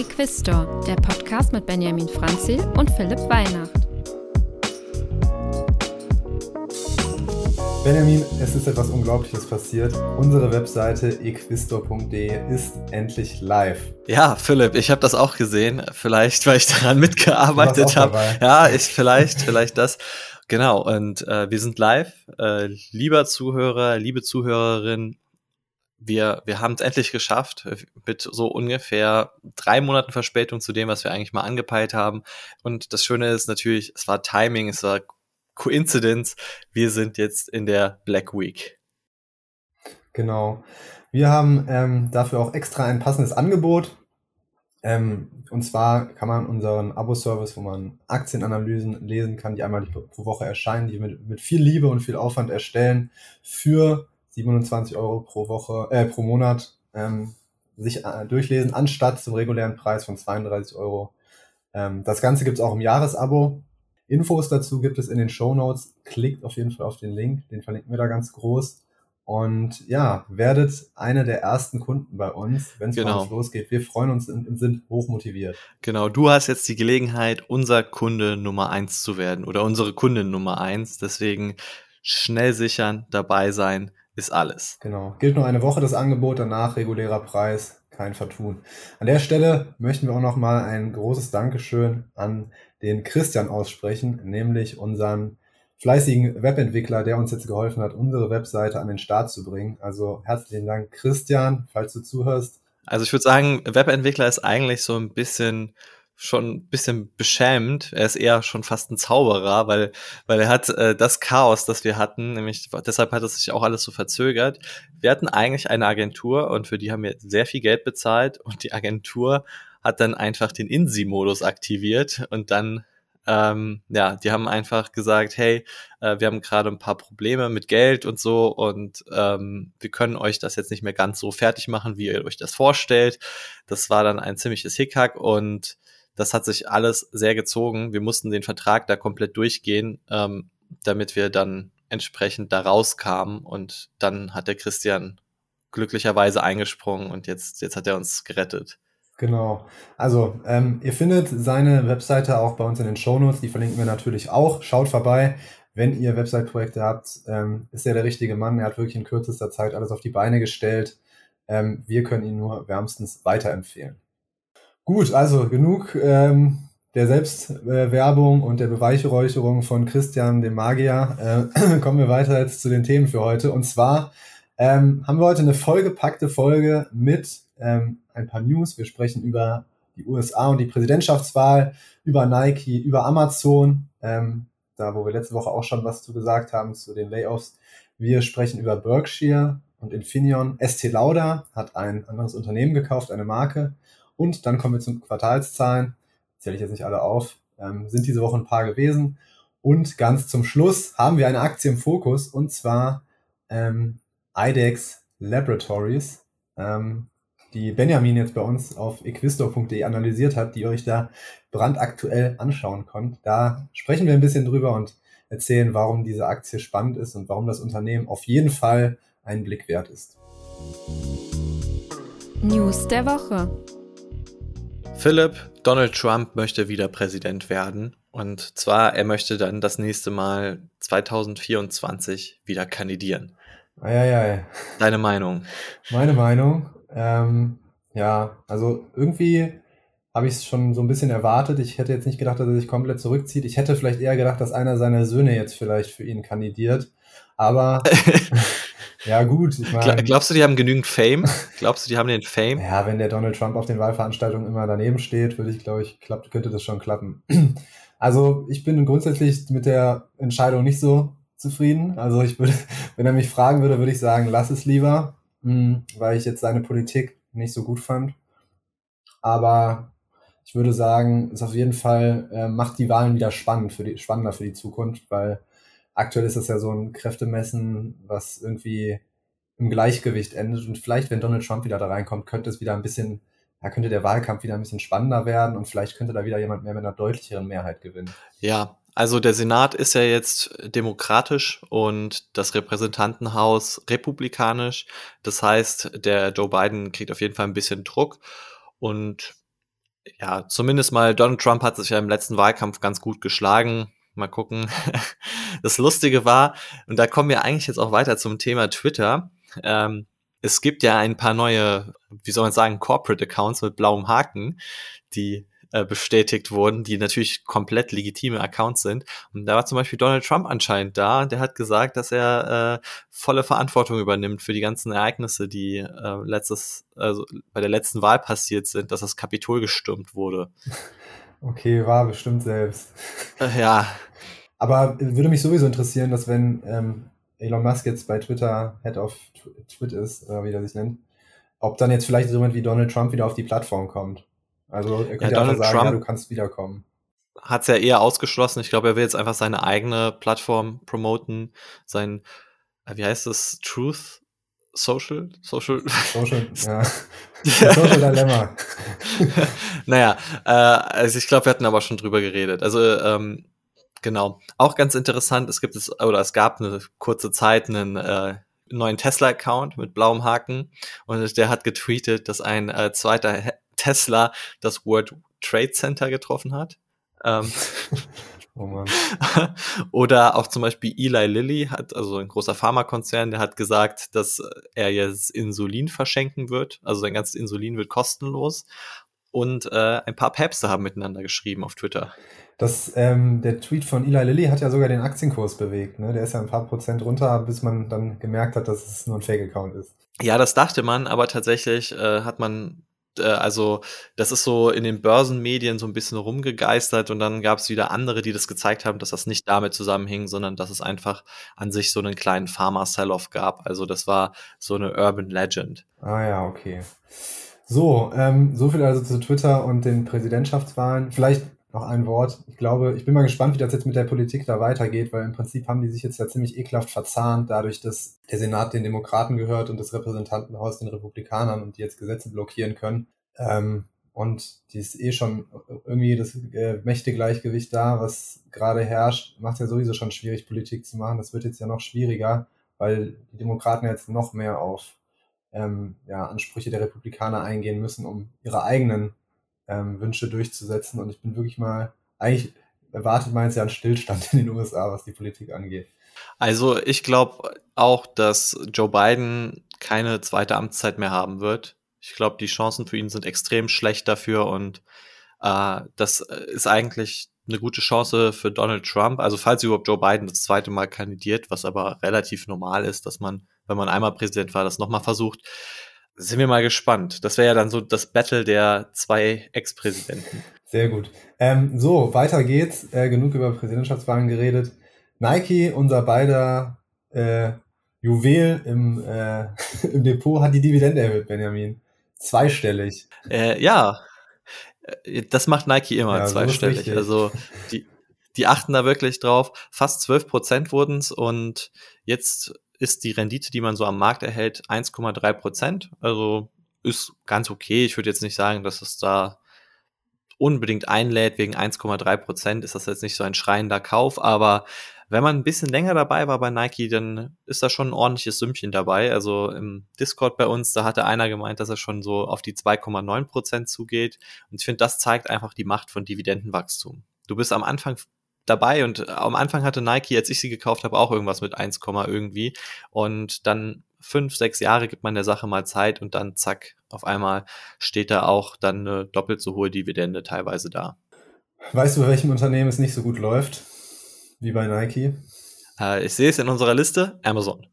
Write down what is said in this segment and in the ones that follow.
Equistor, der Podcast mit Benjamin Franzil und Philipp Weihnacht. Benjamin, es ist etwas Unglaubliches passiert. Unsere Webseite equistor.de ist endlich live. Ja, Philipp, ich habe das auch gesehen. Vielleicht, weil ich daran mitgearbeitet habe. Ja, ich vielleicht, vielleicht das. Genau, und äh, wir sind live. Äh, lieber Zuhörer, liebe Zuhörerin, wir, wir haben es endlich geschafft, mit so ungefähr drei Monaten Verspätung zu dem, was wir eigentlich mal angepeilt haben. Und das Schöne ist natürlich, es war Timing, es war Coincidence. Wir sind jetzt in der Black Week. Genau. Wir haben ähm, dafür auch extra ein passendes Angebot. Ähm, und zwar kann man unseren Abo-Service, wo man Aktienanalysen lesen kann, die einmal pro Woche erscheinen, die mit, mit viel Liebe und viel Aufwand erstellen, für 27 Euro pro Woche, äh, pro Monat ähm, sich äh, durchlesen, anstatt zum regulären Preis von 32 Euro. Ähm, das Ganze gibt es auch im Jahresabo. Infos dazu gibt es in den Show Notes. Klickt auf jeden Fall auf den Link, den verlinken wir da ganz groß. Und ja, werdet einer der ersten Kunden bei uns, wenn es genau. losgeht. Wir freuen uns und sind hochmotiviert. Genau, du hast jetzt die Gelegenheit, unser Kunde Nummer eins zu werden oder unsere Kundin Nummer eins. Deswegen schnell sichern, dabei sein ist alles. Genau. Gilt nur eine Woche das Angebot, danach regulärer Preis, kein Vertun. An der Stelle möchten wir auch nochmal ein großes Dankeschön an den Christian aussprechen, nämlich unseren fleißigen Webentwickler, der uns jetzt geholfen hat, unsere Webseite an den Start zu bringen. Also herzlichen Dank, Christian, falls du zuhörst. Also ich würde sagen, Webentwickler ist eigentlich so ein bisschen schon ein bisschen beschämt. Er ist eher schon fast ein Zauberer, weil, weil er hat äh, das Chaos, das wir hatten, nämlich deshalb hat es sich auch alles so verzögert. Wir hatten eigentlich eine Agentur und für die haben wir sehr viel Geld bezahlt und die Agentur hat dann einfach den INSI-Modus aktiviert und dann ähm, ja, die haben einfach gesagt, hey, äh, wir haben gerade ein paar Probleme mit Geld und so und ähm, wir können euch das jetzt nicht mehr ganz so fertig machen, wie ihr euch das vorstellt. Das war dann ein ziemliches Hickhack und das hat sich alles sehr gezogen. Wir mussten den Vertrag da komplett durchgehen, ähm, damit wir dann entsprechend da rauskamen. Und dann hat der Christian glücklicherweise eingesprungen und jetzt, jetzt hat er uns gerettet. Genau. Also, ähm, ihr findet seine Webseite auch bei uns in den Shownotes. Die verlinken wir natürlich auch. Schaut vorbei. Wenn ihr Website-Projekte habt, ähm, ist er der richtige Mann. Er hat wirklich in kürzester Zeit alles auf die Beine gestellt. Ähm, wir können ihn nur wärmstens weiterempfehlen. Gut, also genug ähm, der Selbstwerbung und der Beweihräucherung von Christian, dem Magier. Äh, kommen wir weiter jetzt zu den Themen für heute. Und zwar ähm, haben wir heute eine vollgepackte Folge mit ähm, ein paar News. Wir sprechen über die USA und die Präsidentschaftswahl, über Nike, über Amazon, ähm, da wo wir letzte Woche auch schon was zu gesagt haben, zu den Layoffs. Wir sprechen über Berkshire und Infineon. ST Lauda hat ein anderes Unternehmen gekauft, eine Marke. Und dann kommen wir zu Quartalszahlen. Zähle ich jetzt nicht alle auf. Ähm, sind diese Woche ein paar gewesen. Und ganz zum Schluss haben wir eine Aktie im Fokus und zwar ähm, IDEX Laboratories, ähm, die Benjamin jetzt bei uns auf equistor.de analysiert hat, die ihr euch da brandaktuell anschauen könnt. Da sprechen wir ein bisschen drüber und erzählen, warum diese Aktie spannend ist und warum das Unternehmen auf jeden Fall einen Blick wert ist. News der Woche. Philipp, Donald Trump möchte wieder Präsident werden. Und zwar, er möchte dann das nächste Mal 2024 wieder kandidieren. Eieiei. Deine Meinung? Meine Meinung? Ähm, ja, also irgendwie habe ich es schon so ein bisschen erwartet. Ich hätte jetzt nicht gedacht, dass er sich komplett zurückzieht. Ich hätte vielleicht eher gedacht, dass einer seiner Söhne jetzt vielleicht für ihn kandidiert. Aber Ja, gut. Ich mein, Glaubst du, die haben genügend Fame? Glaubst du, die haben den Fame? Ja, wenn der Donald Trump auf den Wahlveranstaltungen immer daneben steht, würde ich, glaube ich, klappt, könnte das schon klappen. Also ich bin grundsätzlich mit der Entscheidung nicht so zufrieden. Also ich würde, wenn er mich fragen würde, würde ich sagen, lass es lieber, hm, weil ich jetzt seine Politik nicht so gut fand. Aber ich würde sagen, ist auf jeden Fall, äh, macht die Wahlen wieder spannend für die, spannender für die Zukunft, weil aktuell ist das ja so ein Kräftemessen, was irgendwie im Gleichgewicht endet. Und vielleicht, wenn Donald Trump wieder da reinkommt, könnte es wieder ein bisschen, ja, könnte der Wahlkampf wieder ein bisschen spannender werden und vielleicht könnte da wieder jemand mehr mit einer deutlicheren Mehrheit gewinnen. Ja, also der Senat ist ja jetzt demokratisch und das Repräsentantenhaus republikanisch. Das heißt, der Joe Biden kriegt auf jeden Fall ein bisschen Druck und ja, zumindest mal Donald Trump hat sich ja im letzten Wahlkampf ganz gut geschlagen. Mal gucken. Das Lustige war, und da kommen wir eigentlich jetzt auch weiter zum Thema Twitter. Ähm, es gibt ja ein paar neue, wie soll man sagen, Corporate Accounts mit blauem Haken, die äh, bestätigt wurden, die natürlich komplett legitime Accounts sind. Und da war zum Beispiel Donald Trump anscheinend da, der hat gesagt, dass er äh, volle Verantwortung übernimmt für die ganzen Ereignisse, die äh, letztes, also bei der letzten Wahl passiert sind, dass das Kapitol gestürmt wurde. Okay, war bestimmt selbst. Äh, ja. Aber würde mich sowieso interessieren, dass wenn ähm, Elon Musk jetzt bei Twitter Head of Twit ist, oder wie er sich nennt, ob dann jetzt vielleicht so jemand wie Donald Trump wieder auf die Plattform kommt. Also er könnte ja, einfach sagen, Trump ja, du kannst wiederkommen. Hat es ja eher ausgeschlossen. Ich glaube, er will jetzt einfach seine eigene Plattform promoten. Sein, äh, wie heißt das? Truth Social? Social? Social, ja. Social Dilemma. naja, äh, also ich glaube, wir hatten aber schon drüber geredet. Also, ähm, genau. Auch ganz interessant, es gibt es, oder es gab eine kurze Zeit einen äh, neuen Tesla-Account mit blauem Haken und der hat getweetet, dass ein äh, zweiter Tesla das World Trade Center getroffen hat. Ähm, oh Mann. Oder auch zum Beispiel Eli Lilly hat, also ein großer Pharmakonzern, der hat gesagt, dass er jetzt Insulin verschenken wird. Also sein ganzes Insulin wird kostenlos. Und äh, ein paar Päpste haben miteinander geschrieben auf Twitter. Das, ähm, der Tweet von Eli Lilly hat ja sogar den Aktienkurs bewegt. Ne? Der ist ja ein paar Prozent runter, bis man dann gemerkt hat, dass es nur ein Fake-Account ist. Ja, das dachte man, aber tatsächlich äh, hat man äh, also das ist so in den Börsenmedien so ein bisschen rumgegeistert und dann gab es wieder andere, die das gezeigt haben, dass das nicht damit zusammenhing, sondern dass es einfach an sich so einen kleinen Pharma-Sell-Off gab. Also das war so eine Urban Legend. Ah ja, okay. So, ähm, so viel also zu Twitter und den Präsidentschaftswahlen. Vielleicht noch ein Wort. Ich glaube, ich bin mal gespannt, wie das jetzt mit der Politik da weitergeht, weil im Prinzip haben die sich jetzt ja ziemlich ekelhaft verzahnt, dadurch, dass der Senat den Demokraten gehört und das Repräsentantenhaus den Republikanern und die jetzt Gesetze blockieren können. Ähm, und die ist eh schon irgendwie das äh, Mächtegleichgewicht da, was gerade herrscht, macht ja sowieso schon schwierig, Politik zu machen. Das wird jetzt ja noch schwieriger, weil die Demokraten jetzt noch mehr auf ähm, ja, Ansprüche der Republikaner eingehen müssen, um ihre eigenen ähm, Wünsche durchzusetzen. Und ich bin wirklich mal, eigentlich erwartet man jetzt ja einen Stillstand in den USA, was die Politik angeht. Also ich glaube auch, dass Joe Biden keine zweite Amtszeit mehr haben wird. Ich glaube, die Chancen für ihn sind extrem schlecht dafür und äh, das ist eigentlich eine gute Chance für Donald Trump. Also falls überhaupt Joe Biden das zweite Mal kandidiert, was aber relativ normal ist, dass man, wenn man einmal Präsident war, das nochmal versucht, sind wir mal gespannt. Das wäre ja dann so das Battle der zwei Ex-Präsidenten. Sehr gut. Ähm, so, weiter geht's. Äh, genug über Präsidentschaftswahlen geredet. Nike, unser beider äh, Juwel im, äh, im Depot, hat die Dividende erhöht, Benjamin. Zweistellig. Äh, ja, äh, das macht Nike immer ja, zweistellig. So also die, die achten da wirklich drauf. Fast 12 Prozent wurden es und jetzt ist die Rendite, die man so am Markt erhält, 1,3 Prozent. Also ist ganz okay. Ich würde jetzt nicht sagen, dass es da unbedingt einlädt wegen 1,3 Prozent. Ist das jetzt nicht so ein schreiender Kauf, aber wenn man ein bisschen länger dabei war bei Nike, dann ist da schon ein ordentliches Sümmchen dabei. Also im Discord bei uns, da hatte einer gemeint, dass er schon so auf die 2,9 Prozent zugeht. Und ich finde, das zeigt einfach die Macht von Dividendenwachstum. Du bist am Anfang dabei und am Anfang hatte Nike, als ich sie gekauft habe, auch irgendwas mit 1, irgendwie und dann fünf, sechs Jahre gibt man der Sache mal Zeit und dann zack, auf einmal steht da auch dann eine doppelt so hohe Dividende teilweise da. Weißt du, bei welchem Unternehmen es nicht so gut läuft wie bei Nike? Äh, ich sehe es in unserer Liste, Amazon.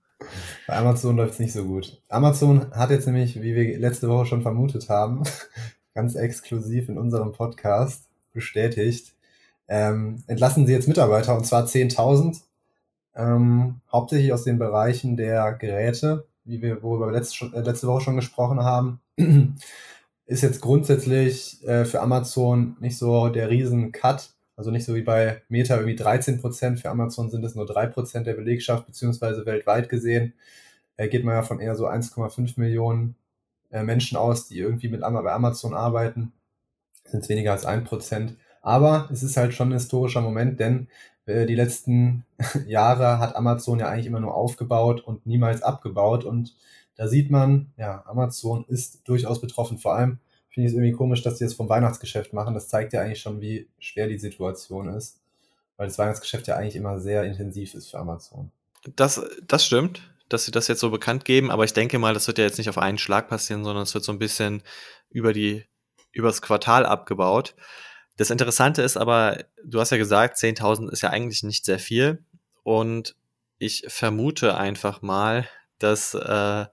Bei Amazon läuft es nicht so gut. Amazon hat jetzt nämlich, wie wir letzte Woche schon vermutet haben, ganz exklusiv in unserem Podcast bestätigt, ähm, entlassen sie jetzt Mitarbeiter und zwar 10.000, ähm, hauptsächlich aus den Bereichen der Geräte, wie wir, worüber wir letzte, äh, letzte Woche schon gesprochen haben. Ist jetzt grundsätzlich äh, für Amazon nicht so der Riesen-Cut, also nicht so wie bei Meta irgendwie 13 Prozent. Für Amazon sind es nur drei Prozent der Belegschaft, beziehungsweise weltweit gesehen äh, geht man ja von eher so 1,5 Millionen äh, Menschen aus, die irgendwie mit bei Amazon arbeiten. Sind es weniger als ein Prozent. Aber es ist halt schon ein historischer Moment, denn äh, die letzten Jahre hat Amazon ja eigentlich immer nur aufgebaut und niemals abgebaut. Und da sieht man, ja, Amazon ist durchaus betroffen. Vor allem finde ich es irgendwie komisch, dass die das vom Weihnachtsgeschäft machen. Das zeigt ja eigentlich schon, wie schwer die Situation ist, weil das Weihnachtsgeschäft ja eigentlich immer sehr intensiv ist für Amazon. Das, das stimmt, dass sie das jetzt so bekannt geben, aber ich denke mal, das wird ja jetzt nicht auf einen Schlag passieren, sondern es wird so ein bisschen über die, übers Quartal abgebaut. Das Interessante ist aber, du hast ja gesagt, 10.000 ist ja eigentlich nicht sehr viel und ich vermute einfach mal, dass, äh,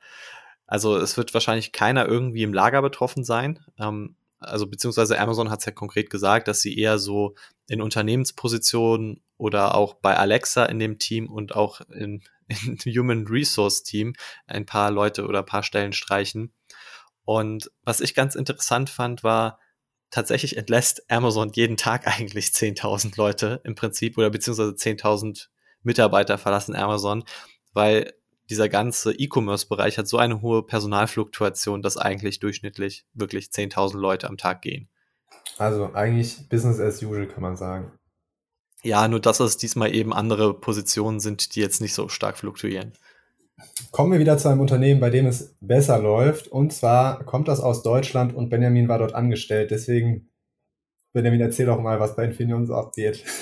also es wird wahrscheinlich keiner irgendwie im Lager betroffen sein. Ähm, also beziehungsweise Amazon hat es ja konkret gesagt, dass sie eher so in Unternehmenspositionen oder auch bei Alexa in dem Team und auch in Human Resource Team ein paar Leute oder ein paar Stellen streichen. Und was ich ganz interessant fand, war, tatsächlich entlässt Amazon jeden Tag eigentlich 10.000 Leute im Prinzip oder beziehungsweise 10.000 Mitarbeiter verlassen Amazon, weil dieser ganze E-Commerce-Bereich hat so eine hohe Personalfluktuation, dass eigentlich durchschnittlich wirklich 10.000 Leute am Tag gehen. Also eigentlich Business as usual, kann man sagen. Ja, nur dass es diesmal eben andere Positionen sind, die jetzt nicht so stark fluktuieren. Kommen wir wieder zu einem Unternehmen, bei dem es besser läuft. Und zwar kommt das aus Deutschland und Benjamin war dort angestellt. Deswegen, Benjamin, erzähl doch mal, was bei Infineon so abgeht.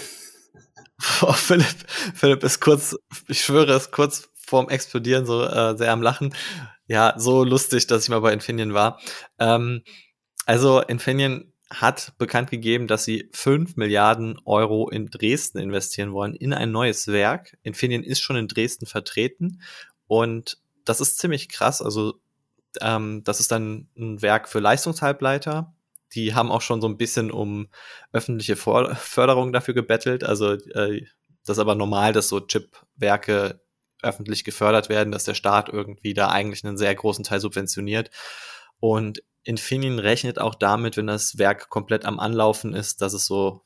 Oh, Philipp, Philipp ist kurz, ich schwöre, ist kurz vorm Explodieren so äh, sehr am Lachen. Ja, so lustig, dass ich mal bei Infineon war. Ähm, also Infineon hat bekannt gegeben, dass sie 5 Milliarden Euro in Dresden investieren wollen, in ein neues Werk. Infineon ist schon in Dresden vertreten und das ist ziemlich krass. Also ähm, das ist dann ein Werk für Leistungshalbleiter. Die haben auch schon so ein bisschen um öffentliche Förderung dafür gebettelt. Also äh, das ist aber normal, dass so Chipwerke öffentlich gefördert werden, dass der Staat irgendwie da eigentlich einen sehr großen Teil subventioniert. Und Infineon rechnet auch damit, wenn das Werk komplett am Anlaufen ist, dass es so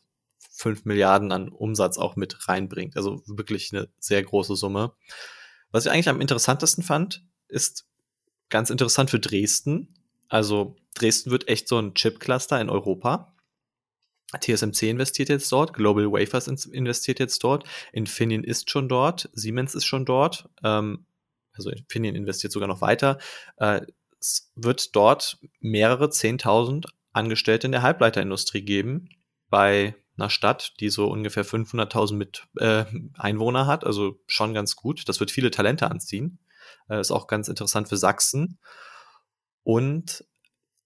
fünf Milliarden an Umsatz auch mit reinbringt. Also wirklich eine sehr große Summe. Was ich eigentlich am interessantesten fand, ist ganz interessant für Dresden. Also Dresden wird echt so ein Chip-Cluster in Europa. TSMC investiert jetzt dort, Global Wafers investiert jetzt dort, Infineon ist schon dort, Siemens ist schon dort, ähm, also Infineon investiert sogar noch weiter. Äh, es wird dort mehrere 10.000 Angestellte in der Halbleiterindustrie geben, bei einer Stadt, die so ungefähr 500.000 mit äh, Einwohner hat, also schon ganz gut. Das wird viele Talente anziehen. Äh, ist auch ganz interessant für Sachsen. Und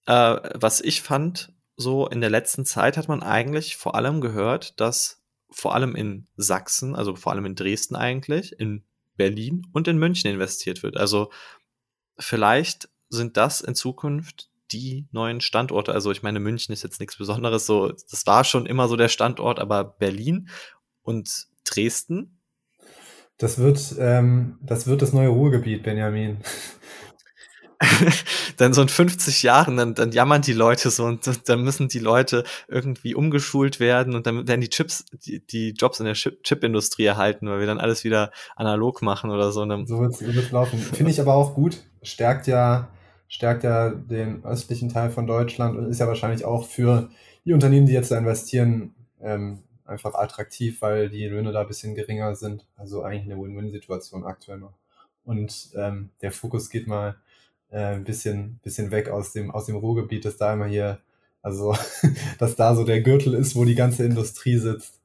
äh, was ich fand, so in der letzten Zeit hat man eigentlich vor allem gehört, dass vor allem in Sachsen, also vor allem in Dresden eigentlich, in Berlin und in München investiert wird. Also vielleicht sind das in Zukunft die neuen Standorte. Also ich meine, München ist jetzt nichts Besonderes, so das war schon immer so der Standort, aber Berlin und Dresden. Das wird, ähm, das wird das neue Ruhrgebiet, Benjamin. dann so in 50 Jahren, dann, dann jammern die Leute so und dann müssen die Leute irgendwie umgeschult werden und dann werden die Chips, die, die Jobs in der Chip-Industrie erhalten, weil wir dann alles wieder analog machen oder so. So wird es laufen. Finde ich aber auch gut. Stärkt ja, stärkt ja den östlichen Teil von Deutschland und ist ja wahrscheinlich auch für die Unternehmen, die jetzt da investieren, ähm, einfach attraktiv, weil die Löhne da ein bisschen geringer sind. Also eigentlich eine Win-Win-Situation aktuell noch. Und ähm, der Fokus geht mal äh, ein bisschen, bisschen weg aus dem, aus dem Ruhrgebiet, dass da immer hier, also, dass da so der Gürtel ist, wo die ganze Industrie sitzt.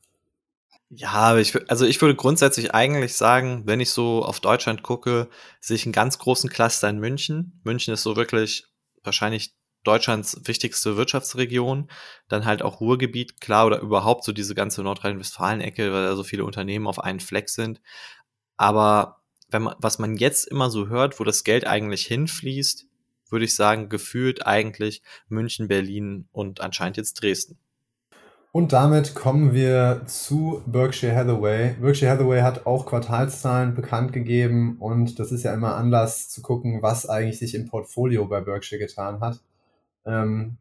Ja, ich, also ich würde grundsätzlich eigentlich sagen, wenn ich so auf Deutschland gucke, sehe ich einen ganz großen Cluster in München. München ist so wirklich wahrscheinlich Deutschlands wichtigste Wirtschaftsregion. Dann halt auch Ruhrgebiet, klar, oder überhaupt so diese ganze Nordrhein-Westfalen-Ecke, weil da so viele Unternehmen auf einen Fleck sind. Aber wenn man, was man jetzt immer so hört, wo das Geld eigentlich hinfließt, würde ich sagen, gefühlt eigentlich München, Berlin und anscheinend jetzt Dresden. Und damit kommen wir zu Berkshire Hathaway. Berkshire Hathaway hat auch Quartalszahlen bekannt gegeben und das ist ja immer Anlass zu gucken, was eigentlich sich im Portfolio bei Berkshire getan hat. Ähm,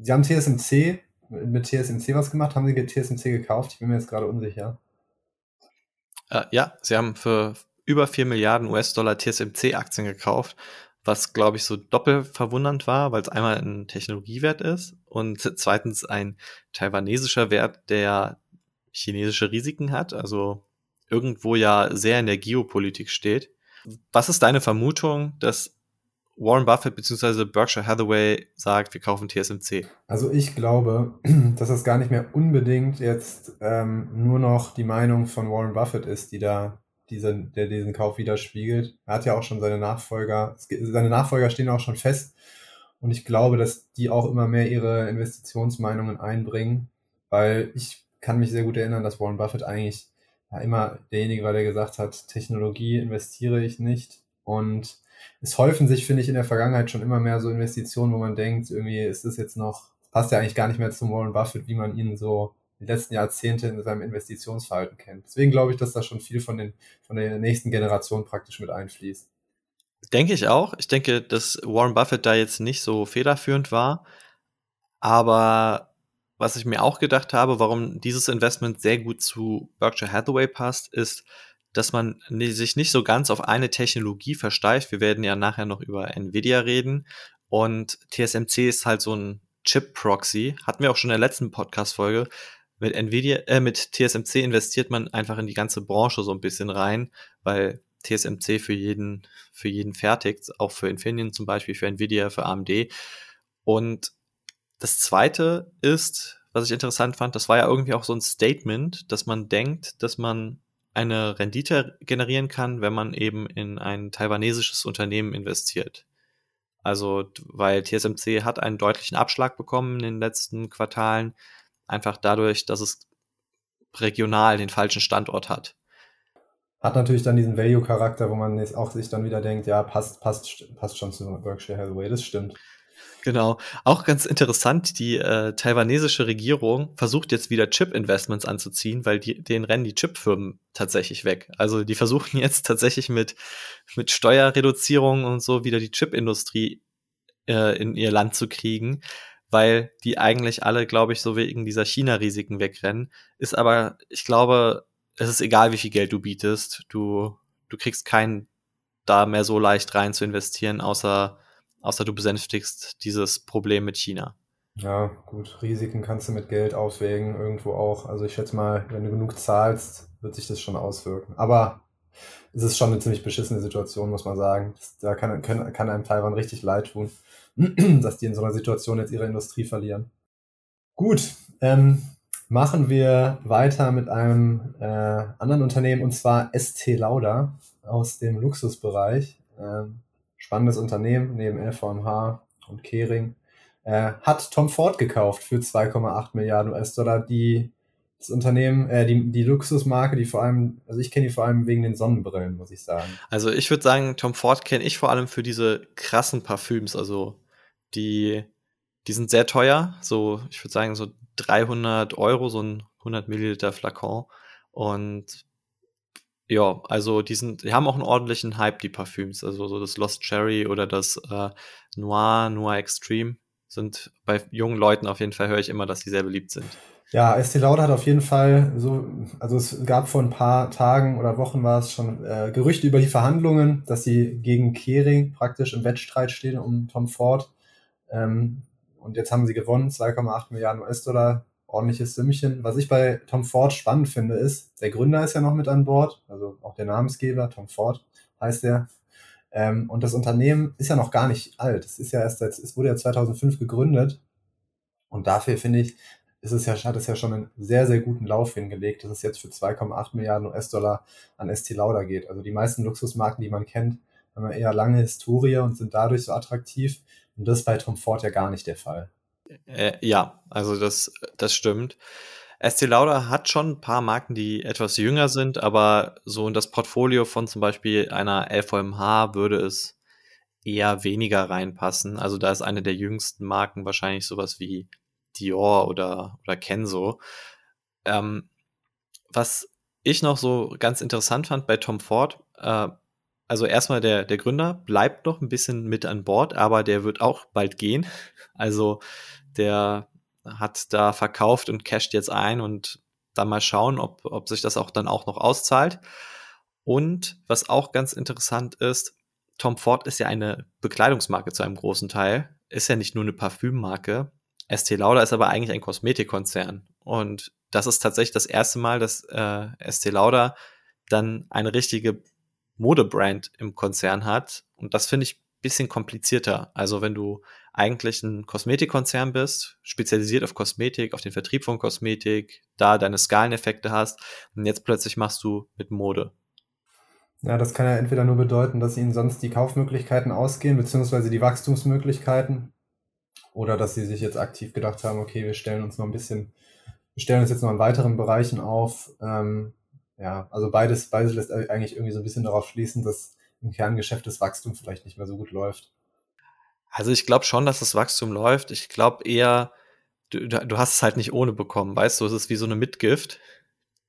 Sie haben TSMC, mit TSMC was gemacht? Haben Sie TSMC gekauft? Ich bin mir jetzt gerade unsicher. Äh, ja, sie haben für über 4 Milliarden US-Dollar TSMC-Aktien gekauft, was, glaube ich, so doppelt verwundernd war, weil es einmal ein Technologiewert ist und zweitens ein taiwanesischer Wert, der chinesische Risiken hat, also irgendwo ja sehr in der Geopolitik steht. Was ist deine Vermutung, dass Warren Buffett bzw. Berkshire Hathaway sagt, wir kaufen TSMC? Also ich glaube, dass es gar nicht mehr unbedingt jetzt ähm, nur noch die Meinung von Warren Buffett ist, die da diesen, der diesen Kauf widerspiegelt. Er hat ja auch schon seine Nachfolger, seine Nachfolger stehen auch schon fest. Und ich glaube, dass die auch immer mehr ihre Investitionsmeinungen einbringen, weil ich kann mich sehr gut erinnern, dass Warren Buffett eigentlich ja, immer derjenige war, der gesagt hat, Technologie investiere ich nicht. Und es häufen sich, finde ich, in der Vergangenheit schon immer mehr so Investitionen, wo man denkt, irgendwie ist das jetzt noch, passt ja eigentlich gar nicht mehr zum Warren Buffett, wie man ihn so die letzten Jahrzehnte in seinem Investitionsverhalten kennt. Deswegen glaube ich, dass da schon viel von, den, von der nächsten Generation praktisch mit einfließt. Denke ich auch. Ich denke, dass Warren Buffett da jetzt nicht so federführend war. Aber was ich mir auch gedacht habe, warum dieses Investment sehr gut zu Berkshire Hathaway passt, ist, dass man sich nicht so ganz auf eine Technologie versteift. Wir werden ja nachher noch über Nvidia reden. Und TSMC ist halt so ein Chip-Proxy. Hatten wir auch schon in der letzten Podcast-Folge. Mit Nvidia, äh, mit TSMC investiert man einfach in die ganze Branche so ein bisschen rein, weil TSMC für jeden, für jeden fertigt, auch für Infineon zum Beispiel, für Nvidia, für AMD. Und das zweite ist, was ich interessant fand, das war ja irgendwie auch so ein Statement, dass man denkt, dass man eine Rendite generieren kann, wenn man eben in ein taiwanesisches Unternehmen investiert. Also, weil TSMC hat einen deutlichen Abschlag bekommen in den letzten Quartalen, einfach dadurch, dass es regional den falschen Standort hat. Hat natürlich dann diesen Value-Charakter, wo man auch sich dann wieder denkt, ja, passt, passt, passt schon zu Berkshire Hathaway, das stimmt. Genau. Auch ganz interessant, die äh, taiwanesische Regierung versucht jetzt wieder Chip-Investments anzuziehen, weil die, denen rennen die Chip-Firmen tatsächlich weg. Also die versuchen jetzt tatsächlich mit, mit Steuerreduzierung und so wieder die Chip-Industrie äh, in ihr Land zu kriegen, weil die eigentlich alle, glaube ich, so wegen dieser China-Risiken wegrennen. Ist aber, ich glaube, es ist egal, wie viel Geld du bietest. Du, du kriegst keinen da mehr so leicht rein zu investieren, außer außer du besänftigst dieses Problem mit China. Ja, gut, Risiken kannst du mit Geld aufwägen, irgendwo auch. Also ich schätze mal, wenn du genug zahlst, wird sich das schon auswirken. Aber es ist schon eine ziemlich beschissene Situation, muss man sagen. Da kann, kann, kann einem Taiwan richtig leid tun, dass die in so einer Situation jetzt ihre Industrie verlieren. Gut, ähm, machen wir weiter mit einem äh, anderen Unternehmen und zwar ST Lauda aus dem Luxusbereich. Ähm, spannendes Unternehmen neben LVMH und Kering, äh, hat Tom Ford gekauft für 2,8 Milliarden US-Dollar, die das Unternehmen, äh, die, die Luxusmarke, die vor allem, also ich kenne die vor allem wegen den Sonnenbrillen, muss ich sagen. Also ich würde sagen, Tom Ford kenne ich vor allem für diese krassen Parfüms, also die, die sind sehr teuer, so, ich würde sagen, so 300 Euro, so ein 100 Milliliter Flakon und ja, also die sind, die haben auch einen ordentlichen Hype, die Parfüms. Also so das Lost Cherry oder das äh, Noir, Noir Extreme sind bei jungen Leuten auf jeden Fall höre ich immer, dass die sehr beliebt sind. Ja, Estee Lauder hat auf jeden Fall so, also es gab vor ein paar Tagen oder Wochen war es schon äh, Gerüchte über die Verhandlungen, dass sie gegen Kering praktisch im Wettstreit stehen um Tom Ford. Ähm, und jetzt haben sie gewonnen, 2,8 Milliarden US-Dollar ordentliches Sümmchen. Was ich bei Tom Ford spannend finde, ist, der Gründer ist ja noch mit an Bord, also auch der Namensgeber, Tom Ford heißt er. Ähm, und das Unternehmen ist ja noch gar nicht alt. Es ist ja erst es wurde ja 2005 gegründet. Und dafür finde ich, ist es ja, hat es ja schon einen sehr, sehr guten Lauf hingelegt, dass es jetzt für 2,8 Milliarden US-Dollar an ST Lauder geht. Also die meisten Luxusmarken, die man kennt, haben ja eher lange Historie und sind dadurch so attraktiv. Und das ist bei Tom Ford ja gar nicht der Fall. Äh, ja, also das, das stimmt. Estee Lauder hat schon ein paar Marken, die etwas jünger sind, aber so in das Portfolio von zum Beispiel einer LVMH würde es eher weniger reinpassen. Also da ist eine der jüngsten Marken wahrscheinlich sowas wie Dior oder, oder Kenzo. Ähm, was ich noch so ganz interessant fand bei Tom Ford, äh, also erstmal der, der Gründer bleibt noch ein bisschen mit an Bord, aber der wird auch bald gehen. Also der hat da verkauft und casht jetzt ein und dann mal schauen, ob, ob sich das auch dann auch noch auszahlt. Und was auch ganz interessant ist, Tom Ford ist ja eine Bekleidungsmarke zu einem großen Teil, ist ja nicht nur eine Parfümmarke. Estee Lauder ist aber eigentlich ein Kosmetikkonzern. Und das ist tatsächlich das erste Mal, dass äh, Estee Lauder dann eine richtige Modebrand im Konzern hat. Und das finde ich bisschen komplizierter. Also wenn du eigentlich ein Kosmetikkonzern bist, spezialisiert auf Kosmetik, auf den Vertrieb von Kosmetik, da deine Skaleneffekte hast und jetzt plötzlich machst du mit Mode. Ja, das kann ja entweder nur bedeuten, dass ihnen sonst die Kaufmöglichkeiten ausgehen, beziehungsweise die Wachstumsmöglichkeiten, oder dass sie sich jetzt aktiv gedacht haben, okay, wir stellen uns noch ein bisschen, wir stellen uns jetzt noch in weiteren Bereichen auf. Ähm, ja, also beides, beides lässt eigentlich irgendwie so ein bisschen darauf schließen, dass im Kerngeschäft das Wachstum vielleicht nicht mehr so gut läuft. Also ich glaube schon, dass das Wachstum läuft. Ich glaube eher, du, du hast es halt nicht ohne bekommen, weißt du, es ist wie so eine Mitgift,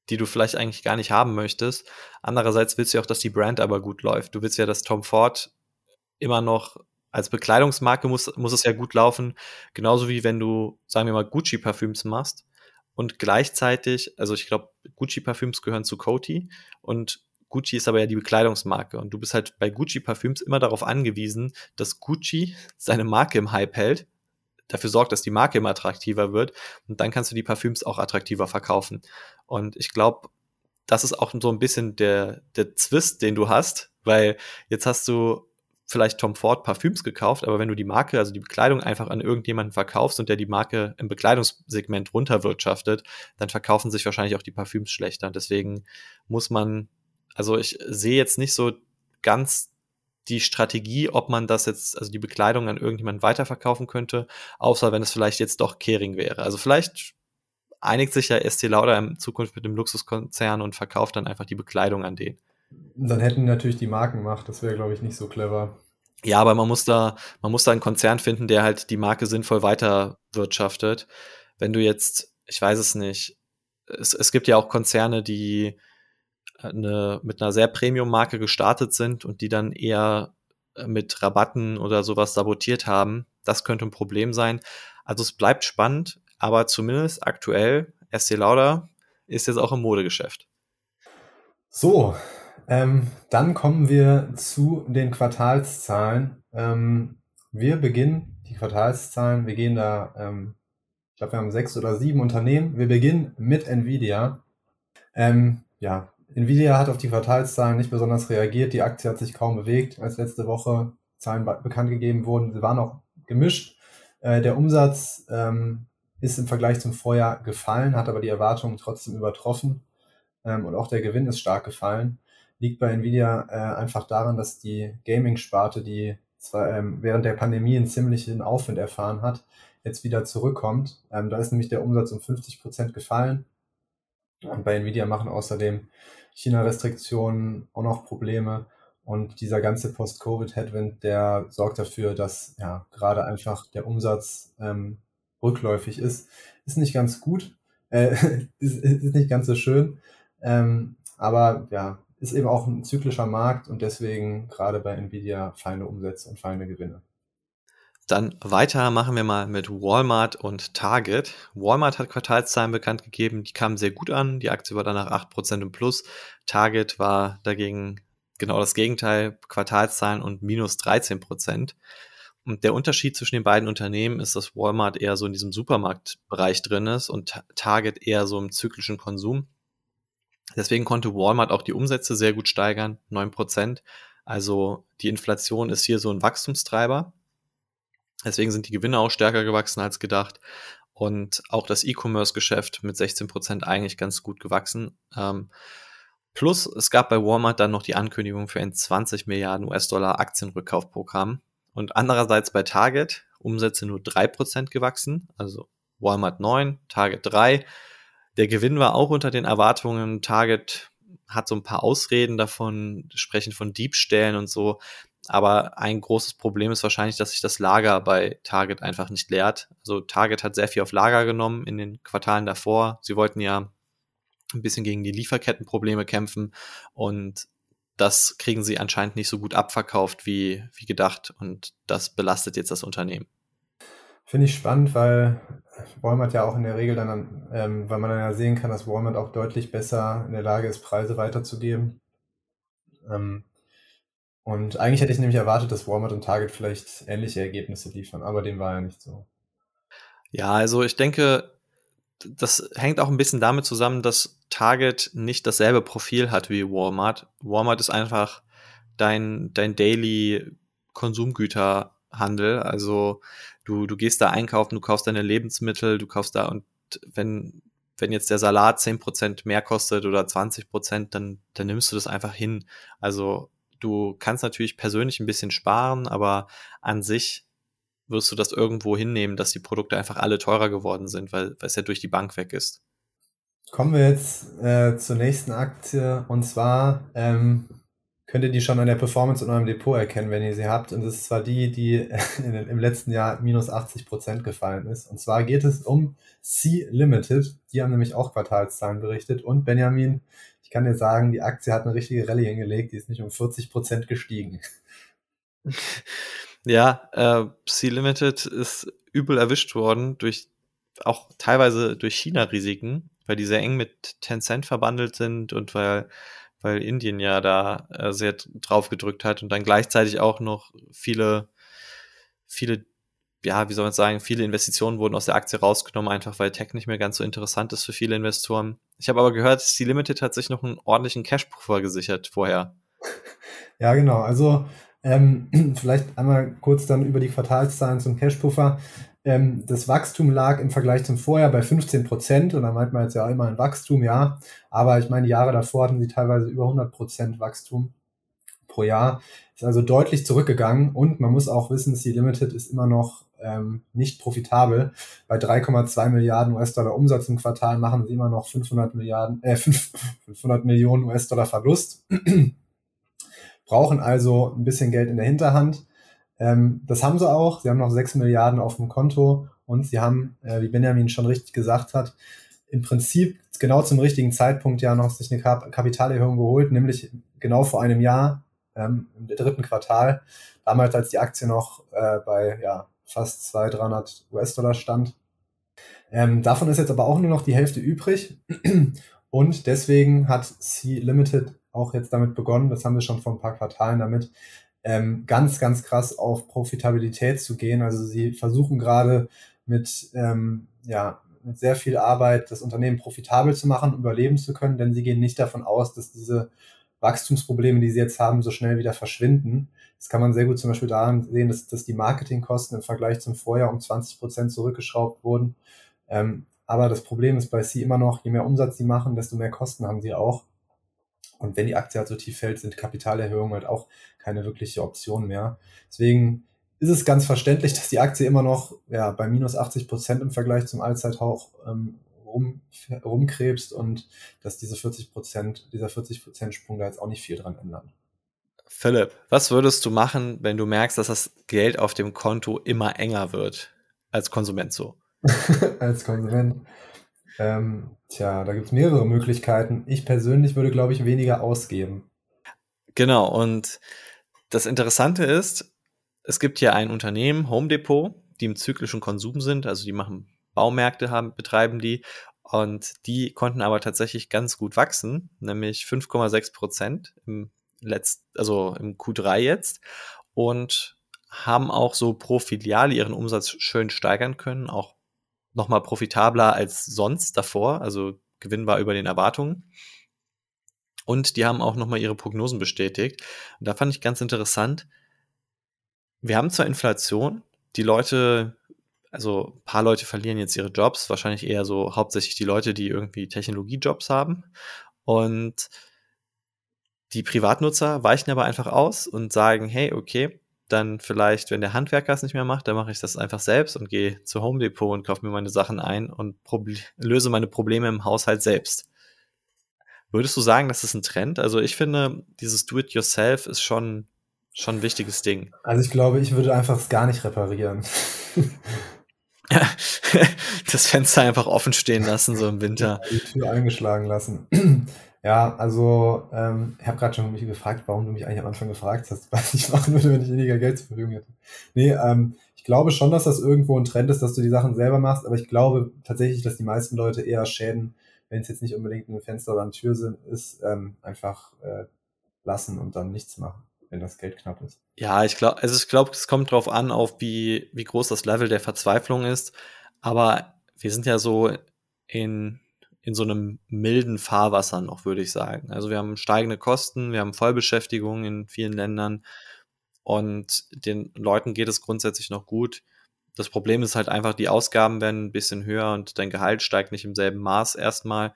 die du vielleicht eigentlich gar nicht haben möchtest. Andererseits willst du ja auch, dass die Brand aber gut läuft. Du willst ja, dass Tom Ford immer noch als Bekleidungsmarke muss, muss es ja gut laufen. Genauso wie wenn du, sagen wir mal, Gucci-Parfüms machst und gleichzeitig, also ich glaube, Gucci-Parfüms gehören zu Coty. Und Gucci ist aber ja die Bekleidungsmarke. Und du bist halt bei Gucci-Parfüms immer darauf angewiesen, dass Gucci seine Marke im Hype hält, dafür sorgt, dass die Marke immer attraktiver wird. Und dann kannst du die Parfüms auch attraktiver verkaufen. Und ich glaube, das ist auch so ein bisschen der, der Zwist, den du hast, weil jetzt hast du vielleicht Tom Ford Parfüms gekauft, aber wenn du die Marke, also die Bekleidung einfach an irgendjemanden verkaufst und der die Marke im Bekleidungssegment runterwirtschaftet, dann verkaufen sich wahrscheinlich auch die Parfüms schlechter. deswegen muss man also ich sehe jetzt nicht so ganz die Strategie, ob man das jetzt, also die Bekleidung an irgendjemanden weiterverkaufen könnte, außer wenn es vielleicht jetzt doch Kering wäre. Also vielleicht einigt sich ja Estee Lauder in Zukunft mit dem Luxuskonzern und verkauft dann einfach die Bekleidung an den. Dann hätten natürlich die Markenmacht, das wäre, glaube ich, nicht so clever. Ja, aber man muss da, man muss da einen Konzern finden, der halt die Marke sinnvoll weiterwirtschaftet. Wenn du jetzt, ich weiß es nicht, es, es gibt ja auch Konzerne, die eine, mit einer sehr Premium-Marke gestartet sind und die dann eher äh, mit Rabatten oder sowas sabotiert haben. Das könnte ein Problem sein. Also es bleibt spannend, aber zumindest aktuell, Estee Lauder ist jetzt auch im Modegeschäft. So, ähm, dann kommen wir zu den Quartalszahlen. Ähm, wir beginnen die Quartalszahlen, wir gehen da, ähm, ich glaube, wir haben sechs oder sieben Unternehmen. Wir beginnen mit Nvidia. Ähm, ja, Nvidia hat auf die Quartalszahlen nicht besonders reagiert. Die Aktie hat sich kaum bewegt, als letzte Woche Zahlen bekannt gegeben wurden. Sie waren auch gemischt. Äh, der Umsatz ähm, ist im Vergleich zum Vorjahr gefallen, hat aber die Erwartungen trotzdem übertroffen. Ähm, und auch der Gewinn ist stark gefallen. Liegt bei Nvidia äh, einfach daran, dass die Gaming-Sparte, die zwar ähm, während der Pandemie einen ziemlichen Aufwind erfahren hat, jetzt wieder zurückkommt. Ähm, da ist nämlich der Umsatz um 50 Prozent gefallen. Und bei Nvidia machen außerdem China-Restriktionen auch noch Probleme. Und dieser ganze Post-Covid-Headwind, der sorgt dafür, dass ja gerade einfach der Umsatz ähm, rückläufig ist. Ist nicht ganz gut, äh, ist, ist nicht ganz so schön, ähm, aber ja, ist eben auch ein zyklischer Markt und deswegen gerade bei Nvidia fallende Umsätze und fallende Gewinne. Dann weiter machen wir mal mit Walmart und Target. Walmart hat Quartalszahlen bekannt gegeben, die kamen sehr gut an. Die Aktie war danach 8% im Plus. Target war dagegen genau das Gegenteil, Quartalszahlen und minus 13%. Und der Unterschied zwischen den beiden Unternehmen ist, dass Walmart eher so in diesem Supermarktbereich drin ist und Target eher so im zyklischen Konsum. Deswegen konnte Walmart auch die Umsätze sehr gut steigern, 9%. Also die Inflation ist hier so ein Wachstumstreiber. Deswegen sind die Gewinne auch stärker gewachsen als gedacht. Und auch das E-Commerce-Geschäft mit 16% eigentlich ganz gut gewachsen. Ähm, plus es gab bei Walmart dann noch die Ankündigung für ein 20 Milliarden US-Dollar Aktienrückkaufprogramm. Und andererseits bei Target Umsätze nur 3% gewachsen. Also Walmart 9, Target 3. Der Gewinn war auch unter den Erwartungen. Target hat so ein paar Ausreden davon, sprechen von Diebstählen und so. Aber ein großes Problem ist wahrscheinlich, dass sich das Lager bei Target einfach nicht leert. Also Target hat sehr viel auf Lager genommen in den Quartalen davor. Sie wollten ja ein bisschen gegen die Lieferkettenprobleme kämpfen und das kriegen sie anscheinend nicht so gut abverkauft wie, wie gedacht und das belastet jetzt das Unternehmen. Finde ich spannend, weil Walmart ja auch in der Regel dann, ähm, weil man dann ja sehen kann, dass Walmart auch deutlich besser in der Lage ist, Preise weiterzugeben. Ähm, und eigentlich hätte ich nämlich erwartet, dass Walmart und Target vielleicht ähnliche Ergebnisse liefern, aber dem war ja nicht so. Ja, also ich denke, das hängt auch ein bisschen damit zusammen, dass Target nicht dasselbe Profil hat wie Walmart. Walmart ist einfach dein, dein Daily Konsumgüterhandel. Also du, du gehst da einkaufen, du kaufst deine Lebensmittel, du kaufst da und wenn, wenn jetzt der Salat 10% mehr kostet oder 20%, dann, dann nimmst du das einfach hin. Also du kannst natürlich persönlich ein bisschen sparen, aber an sich wirst du das irgendwo hinnehmen, dass die Produkte einfach alle teurer geworden sind, weil, weil es ja durch die Bank weg ist. Kommen wir jetzt äh, zur nächsten Aktie und zwar ähm, könnt ihr die schon an der Performance in eurem Depot erkennen, wenn ihr sie habt. Und das ist zwar die, die im letzten Jahr minus 80 Prozent gefallen ist. Und zwar geht es um C Limited. Die haben nämlich auch Quartalszahlen berichtet. Und Benjamin, ich kann dir sagen, die Aktie hat eine richtige Rallye hingelegt. Die ist nicht um 40 Prozent gestiegen. Ja, äh, C Limited ist übel erwischt worden durch auch teilweise durch China-Risiken, weil die sehr eng mit Tencent verbandelt sind und weil weil Indien ja da äh, sehr drauf gedrückt hat und dann gleichzeitig auch noch viele, viele, ja, wie soll man sagen, viele Investitionen wurden aus der Aktie rausgenommen, einfach weil Tech nicht mehr ganz so interessant ist für viele Investoren. Ich habe aber gehört, C Limited hat sich noch einen ordentlichen Cash-Puffer gesichert vorher. Ja, genau. Also ähm, vielleicht einmal kurz dann über die Quartalszahlen zum Cash-Puffer. Ähm, das Wachstum lag im Vergleich zum Vorjahr bei 15 Prozent und da meint man jetzt ja immer ein Wachstum, ja. Aber ich meine, die Jahre davor hatten sie teilweise über 100 Prozent Wachstum pro Jahr. Ist also deutlich zurückgegangen und man muss auch wissen, C Limited ist immer noch ähm, nicht profitabel. Bei 3,2 Milliarden US-Dollar Umsatz im Quartal machen sie immer noch 500 Milliarden, äh, 500 Millionen US-Dollar Verlust. Brauchen also ein bisschen Geld in der Hinterhand. Ähm, das haben sie auch. Sie haben noch 6 Milliarden auf dem Konto und sie haben, äh, wie Benjamin schon richtig gesagt hat, im Prinzip genau zum richtigen Zeitpunkt ja noch sich eine Kap Kapitalerhöhung geholt, nämlich genau vor einem Jahr ähm, im dritten Quartal, damals als die Aktie noch äh, bei ja, fast 200, 300 US-Dollar stand. Ähm, davon ist jetzt aber auch nur noch die Hälfte übrig und deswegen hat C Limited auch jetzt damit begonnen, das haben wir schon vor ein paar Quartalen damit, ähm, ganz, ganz krass auf Profitabilität zu gehen. Also sie versuchen gerade mit, ähm, ja, mit sehr viel Arbeit das Unternehmen profitabel zu machen, überleben zu können, denn sie gehen nicht davon aus, dass diese Wachstumsprobleme, die sie jetzt haben, so schnell wieder verschwinden. Das kann man sehr gut zum Beispiel daran sehen, dass, dass die Marketingkosten im Vergleich zum Vorjahr um 20 Prozent zurückgeschraubt wurden. Ähm, aber das Problem ist bei Sie immer noch, je mehr Umsatz sie machen, desto mehr Kosten haben sie auch. Und wenn die Aktie halt so tief fällt, sind Kapitalerhöhungen halt auch keine wirkliche Option mehr. Deswegen ist es ganz verständlich, dass die Aktie immer noch ja, bei minus 80 Prozent im Vergleich zum Allzeithoch ähm, rum, rumkrebst und dass diese 40 Prozent, dieser 40 Prozent Sprung da jetzt auch nicht viel dran ändern. Philipp, was würdest du machen, wenn du merkst, dass das Geld auf dem Konto immer enger wird? Als Konsument so. als Konsument. Ähm, tja, da gibt es mehrere Möglichkeiten. Ich persönlich würde, glaube ich, weniger ausgeben. Genau, und das Interessante ist, es gibt hier ein Unternehmen, Home Depot, die im zyklischen Konsum sind, also die machen Baumärkte, haben, betreiben die und die konnten aber tatsächlich ganz gut wachsen, nämlich 5,6 Prozent im letzten, also im Q3 jetzt und haben auch so pro Filiale ihren Umsatz schön steigern können, auch nochmal profitabler als sonst davor, also Gewinn war über den Erwartungen. Und die haben auch nochmal ihre Prognosen bestätigt. Und da fand ich ganz interessant, wir haben zwar Inflation, die Leute, also ein paar Leute verlieren jetzt ihre Jobs, wahrscheinlich eher so hauptsächlich die Leute, die irgendwie Technologiejobs haben. Und die Privatnutzer weichen aber einfach aus und sagen, hey, okay, dann vielleicht, wenn der Handwerker es nicht mehr macht, dann mache ich das einfach selbst und gehe zu Home Depot und kaufe mir meine Sachen ein und löse meine Probleme im Haushalt selbst. Würdest du sagen, das ist ein Trend? Also ich finde, dieses Do-it-yourself ist schon, schon ein wichtiges Ding. Also ich glaube, ich würde einfach es gar nicht reparieren. das Fenster einfach offen stehen lassen, so im Winter. Die Tür eingeschlagen lassen. Ja, also ähm, ich habe gerade schon mich gefragt, warum du mich eigentlich am Anfang gefragt hast, was ich machen würde, wenn ich weniger Geld zur Verfügung hätte. Nee, ähm, ich glaube schon, dass das irgendwo ein Trend ist, dass du die Sachen selber machst, aber ich glaube tatsächlich, dass die meisten Leute eher Schäden, wenn es jetzt nicht unbedingt ein Fenster oder eine Tür sind, ist, ähm, einfach äh, lassen und dann nichts machen, wenn das Geld knapp ist. Ja, ich glaube, also ich glaube, es kommt drauf an, auf wie, wie groß das Level der Verzweiflung ist. Aber wir sind ja so in in so einem milden Fahrwasser noch, würde ich sagen. Also wir haben steigende Kosten, wir haben Vollbeschäftigung in vielen Ländern und den Leuten geht es grundsätzlich noch gut. Das Problem ist halt einfach, die Ausgaben werden ein bisschen höher und dein Gehalt steigt nicht im selben Maß erstmal.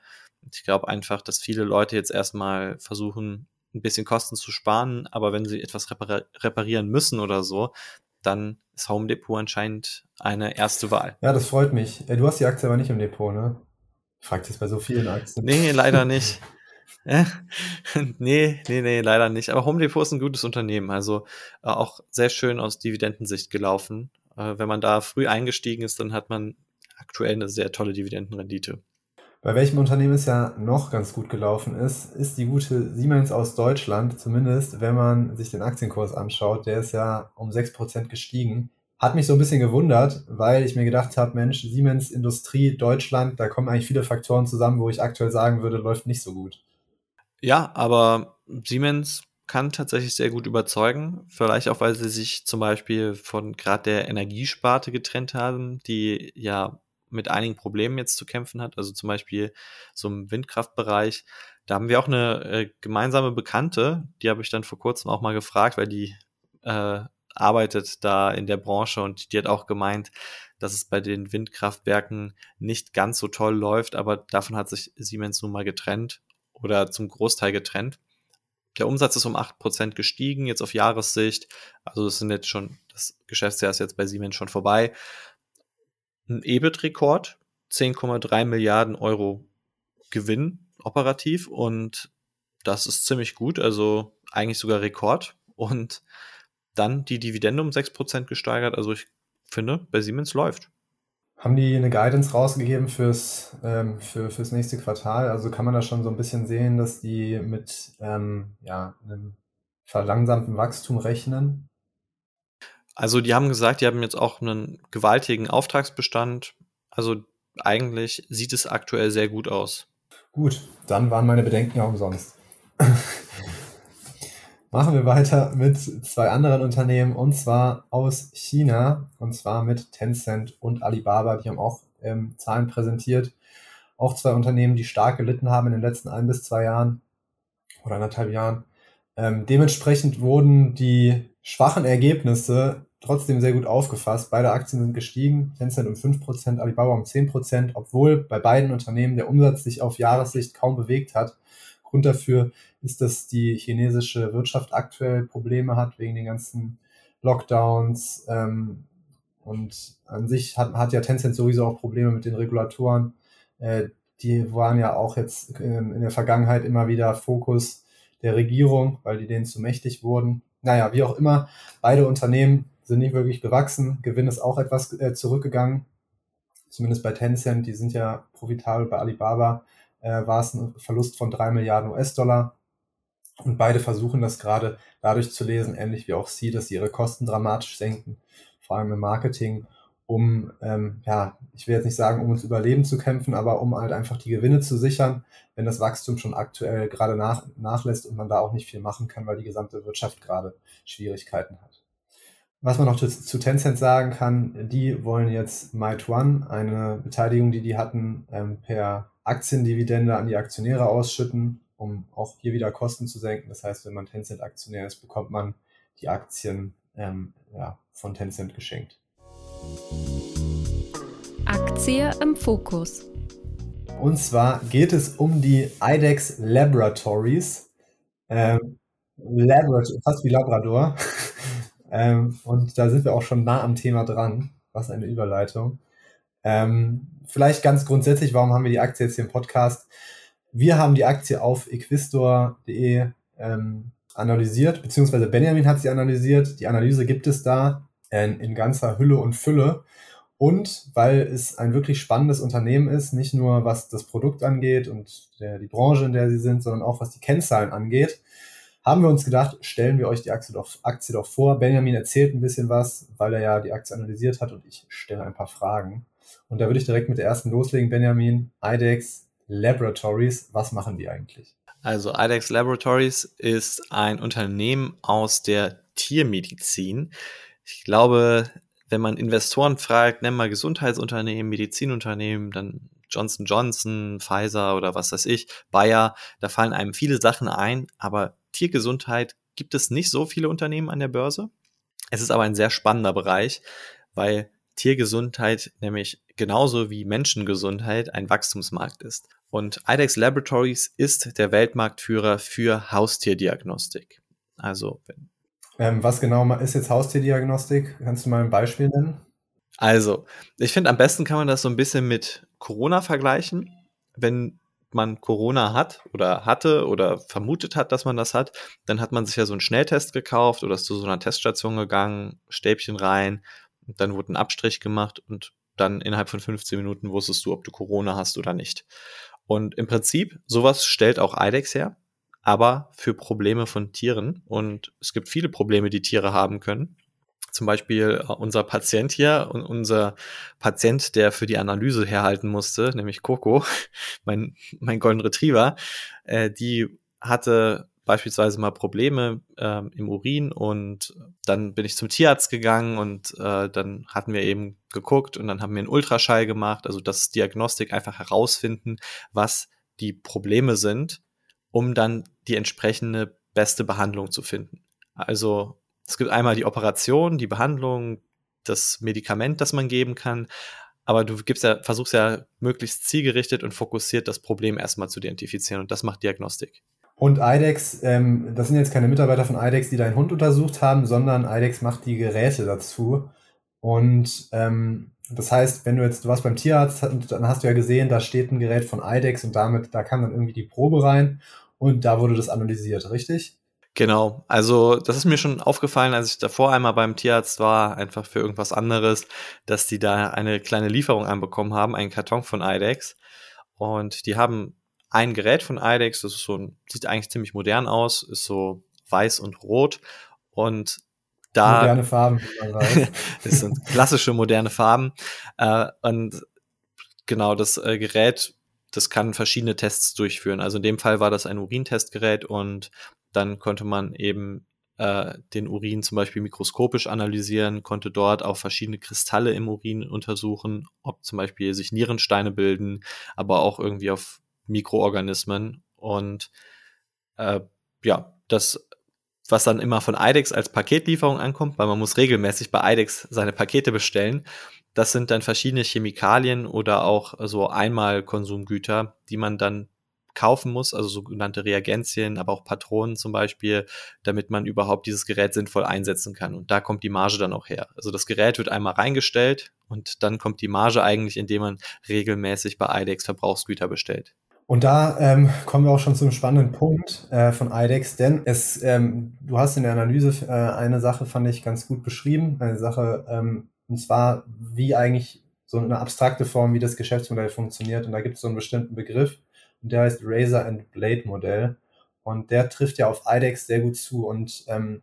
Ich glaube einfach, dass viele Leute jetzt erstmal versuchen, ein bisschen Kosten zu sparen, aber wenn sie etwas reparieren müssen oder so, dann ist Home Depot anscheinend eine erste Wahl. Ja, das freut mich. Du hast die Aktie aber nicht im Depot, ne? Fragt es bei so vielen Aktien. Nee, leider nicht. nee, nee, nee, leider nicht. Aber Home Depot ist ein gutes Unternehmen. Also äh, auch sehr schön aus Dividendensicht gelaufen. Äh, wenn man da früh eingestiegen ist, dann hat man aktuell eine sehr tolle Dividendenrendite. Bei welchem Unternehmen es ja noch ganz gut gelaufen ist, ist die gute Siemens aus Deutschland, zumindest wenn man sich den Aktienkurs anschaut. Der ist ja um 6% gestiegen. Hat mich so ein bisschen gewundert, weil ich mir gedacht habe, Mensch, Siemens Industrie Deutschland, da kommen eigentlich viele Faktoren zusammen, wo ich aktuell sagen würde, läuft nicht so gut. Ja, aber Siemens kann tatsächlich sehr gut überzeugen. Vielleicht auch, weil sie sich zum Beispiel von gerade der Energiesparte getrennt haben, die ja mit einigen Problemen jetzt zu kämpfen hat. Also zum Beispiel so im Windkraftbereich. Da haben wir auch eine äh, gemeinsame Bekannte, die habe ich dann vor kurzem auch mal gefragt, weil die äh, arbeitet da in der Branche und die hat auch gemeint, dass es bei den Windkraftwerken nicht ganz so toll läuft, aber davon hat sich Siemens nun mal getrennt oder zum Großteil getrennt. Der Umsatz ist um 8% gestiegen, jetzt auf Jahressicht. Also es sind jetzt schon, das Geschäftsjahr ist jetzt bei Siemens schon vorbei. Ein EBIT-Rekord, 10,3 Milliarden Euro Gewinn operativ und das ist ziemlich gut, also eigentlich sogar Rekord. Und dann die Dividende um 6% gesteigert. Also ich finde, bei Siemens läuft. Haben die eine Guidance rausgegeben fürs, ähm, für, fürs nächste Quartal? Also kann man da schon so ein bisschen sehen, dass die mit ähm, ja, einem verlangsamten Wachstum rechnen? Also die haben gesagt, die haben jetzt auch einen gewaltigen Auftragsbestand. Also eigentlich sieht es aktuell sehr gut aus. Gut, dann waren meine Bedenken ja umsonst. Machen wir weiter mit zwei anderen Unternehmen und zwar aus China und zwar mit Tencent und Alibaba. Die haben auch ähm, Zahlen präsentiert. Auch zwei Unternehmen, die stark gelitten haben in den letzten ein bis zwei Jahren oder anderthalb Jahren. Ähm, dementsprechend wurden die schwachen Ergebnisse trotzdem sehr gut aufgefasst. Beide Aktien sind gestiegen, Tencent um 5%, Alibaba um 10%, obwohl bei beiden Unternehmen der Umsatz sich auf Jahressicht kaum bewegt hat. Grund dafür ist, dass die chinesische Wirtschaft aktuell Probleme hat wegen den ganzen Lockdowns. Ähm, und an sich hat, hat ja Tencent sowieso auch Probleme mit den Regulatoren. Äh, die waren ja auch jetzt in, in der Vergangenheit immer wieder Fokus der Regierung, weil die denen zu mächtig wurden. Naja, wie auch immer, beide Unternehmen sind nicht wirklich gewachsen. Gewinn ist auch etwas äh, zurückgegangen. Zumindest bei Tencent, die sind ja profitabel. Bei Alibaba äh, war es ein Verlust von drei Milliarden US-Dollar. Und beide versuchen das gerade dadurch zu lesen, ähnlich wie auch sie, dass sie ihre Kosten dramatisch senken, vor allem im Marketing, um, ähm, ja, ich will jetzt nicht sagen, um uns Überleben zu kämpfen, aber um halt einfach die Gewinne zu sichern, wenn das Wachstum schon aktuell gerade nach, nachlässt und man da auch nicht viel machen kann, weil die gesamte Wirtschaft gerade Schwierigkeiten hat. Was man noch zu, zu Tencent sagen kann, die wollen jetzt One, eine Beteiligung, die die hatten, ähm, per Aktiendividende an die Aktionäre ausschütten, um auch hier wieder Kosten zu senken. Das heißt, wenn man Tencent-Aktionär ist, bekommt man die Aktien ähm, ja, von Tencent geschenkt. Aktie im Fokus. Und zwar geht es um die IDEX Laboratories. Ähm, Laborator fast wie Labrador. Ähm, und da sind wir auch schon nah am Thema dran. Was eine Überleitung. Ähm, vielleicht ganz grundsätzlich, warum haben wir die Aktie jetzt hier im Podcast? Wir haben die Aktie auf equistor.de ähm, analysiert, beziehungsweise Benjamin hat sie analysiert. Die Analyse gibt es da in, in ganzer Hülle und Fülle. Und weil es ein wirklich spannendes Unternehmen ist, nicht nur was das Produkt angeht und der, die Branche, in der sie sind, sondern auch was die Kennzahlen angeht, haben wir uns gedacht, stellen wir euch die Aktie doch, Aktie doch vor. Benjamin erzählt ein bisschen was, weil er ja die Aktie analysiert hat und ich stelle ein paar Fragen. Und da würde ich direkt mit der ersten loslegen. Benjamin, IDEX Laboratories, was machen die eigentlich? Also IDEX Laboratories ist ein Unternehmen aus der Tiermedizin. Ich glaube, wenn man Investoren fragt, nennen wir Gesundheitsunternehmen, Medizinunternehmen, dann Johnson Johnson, Pfizer oder was weiß ich, Bayer, da fallen einem viele Sachen ein, aber Tiergesundheit gibt es nicht so viele Unternehmen an der Börse. Es ist aber ein sehr spannender Bereich, weil Tiergesundheit nämlich genauso wie Menschengesundheit ein Wachstumsmarkt ist. Und IDEX Laboratories ist der Weltmarktführer für Haustierdiagnostik. Also, wenn ähm, was genau ist jetzt Haustierdiagnostik? Kannst du mal ein Beispiel nennen? Also, ich finde, am besten kann man das so ein bisschen mit Corona vergleichen. Wenn man Corona hat oder hatte oder vermutet hat, dass man das hat, dann hat man sich ja so einen Schnelltest gekauft oder ist zu so einer Teststation gegangen, Stäbchen rein, dann wurde ein Abstrich gemacht und dann innerhalb von 15 Minuten wusstest du, ob du Corona hast oder nicht. Und im Prinzip, sowas stellt auch IDEX her, aber für Probleme von Tieren. Und es gibt viele Probleme, die Tiere haben können zum Beispiel äh, unser Patient hier und unser Patient, der für die Analyse herhalten musste, nämlich Coco, mein, mein Golden Retriever, äh, die hatte beispielsweise mal Probleme ähm, im Urin und dann bin ich zum Tierarzt gegangen und äh, dann hatten wir eben geguckt und dann haben wir einen Ultraschall gemacht, also das Diagnostik einfach herausfinden, was die Probleme sind, um dann die entsprechende beste Behandlung zu finden. Also es gibt einmal die Operation, die Behandlung, das Medikament, das man geben kann, aber du gibst ja, versuchst ja möglichst zielgerichtet und fokussiert das Problem erstmal zu identifizieren und das macht Diagnostik. Und IDEX, ähm, das sind jetzt keine Mitarbeiter von IDEX, die deinen Hund untersucht haben, sondern IDEX macht die Geräte dazu. Und ähm, das heißt, wenn du jetzt, du warst beim Tierarzt, dann hast du ja gesehen, da steht ein Gerät von IDEX und damit, da kam dann irgendwie die Probe rein und da wurde das analysiert, richtig? Genau, also das ist mir schon aufgefallen, als ich davor einmal beim Tierarzt war, einfach für irgendwas anderes, dass die da eine kleine Lieferung anbekommen haben, einen Karton von IDEX. Und die haben ein Gerät von IDEX, das ist so ein, sieht eigentlich ziemlich modern aus, ist so weiß und rot. Und da. Moderne Farben. das sind klassische moderne Farben. Äh, und genau, das äh, Gerät, das kann verschiedene Tests durchführen. Also in dem Fall war das ein Urintestgerät und dann konnte man eben äh, den Urin zum Beispiel mikroskopisch analysieren, konnte dort auch verschiedene Kristalle im Urin untersuchen, ob zum Beispiel sich Nierensteine bilden, aber auch irgendwie auf Mikroorganismen. Und äh, ja, das, was dann immer von IDEX als Paketlieferung ankommt, weil man muss regelmäßig bei IDEX seine Pakete bestellen. Das sind dann verschiedene Chemikalien oder auch so Einmalkonsumgüter, die man dann kaufen muss, also sogenannte Reagenzien, aber auch Patronen zum Beispiel, damit man überhaupt dieses Gerät sinnvoll einsetzen kann. Und da kommt die Marge dann auch her. Also das Gerät wird einmal reingestellt und dann kommt die Marge eigentlich, indem man regelmäßig bei IDEX Verbrauchsgüter bestellt. Und da ähm, kommen wir auch schon zum spannenden Punkt äh, von IDEX, denn es, ähm, du hast in der Analyse äh, eine Sache, fand ich ganz gut beschrieben, eine Sache, ähm, und zwar, wie eigentlich so eine abstrakte Form, wie das Geschäftsmodell funktioniert. Und da gibt es so einen bestimmten Begriff, und der heißt Razor and Blade Modell. Und der trifft ja auf IDEX sehr gut zu. Und ähm,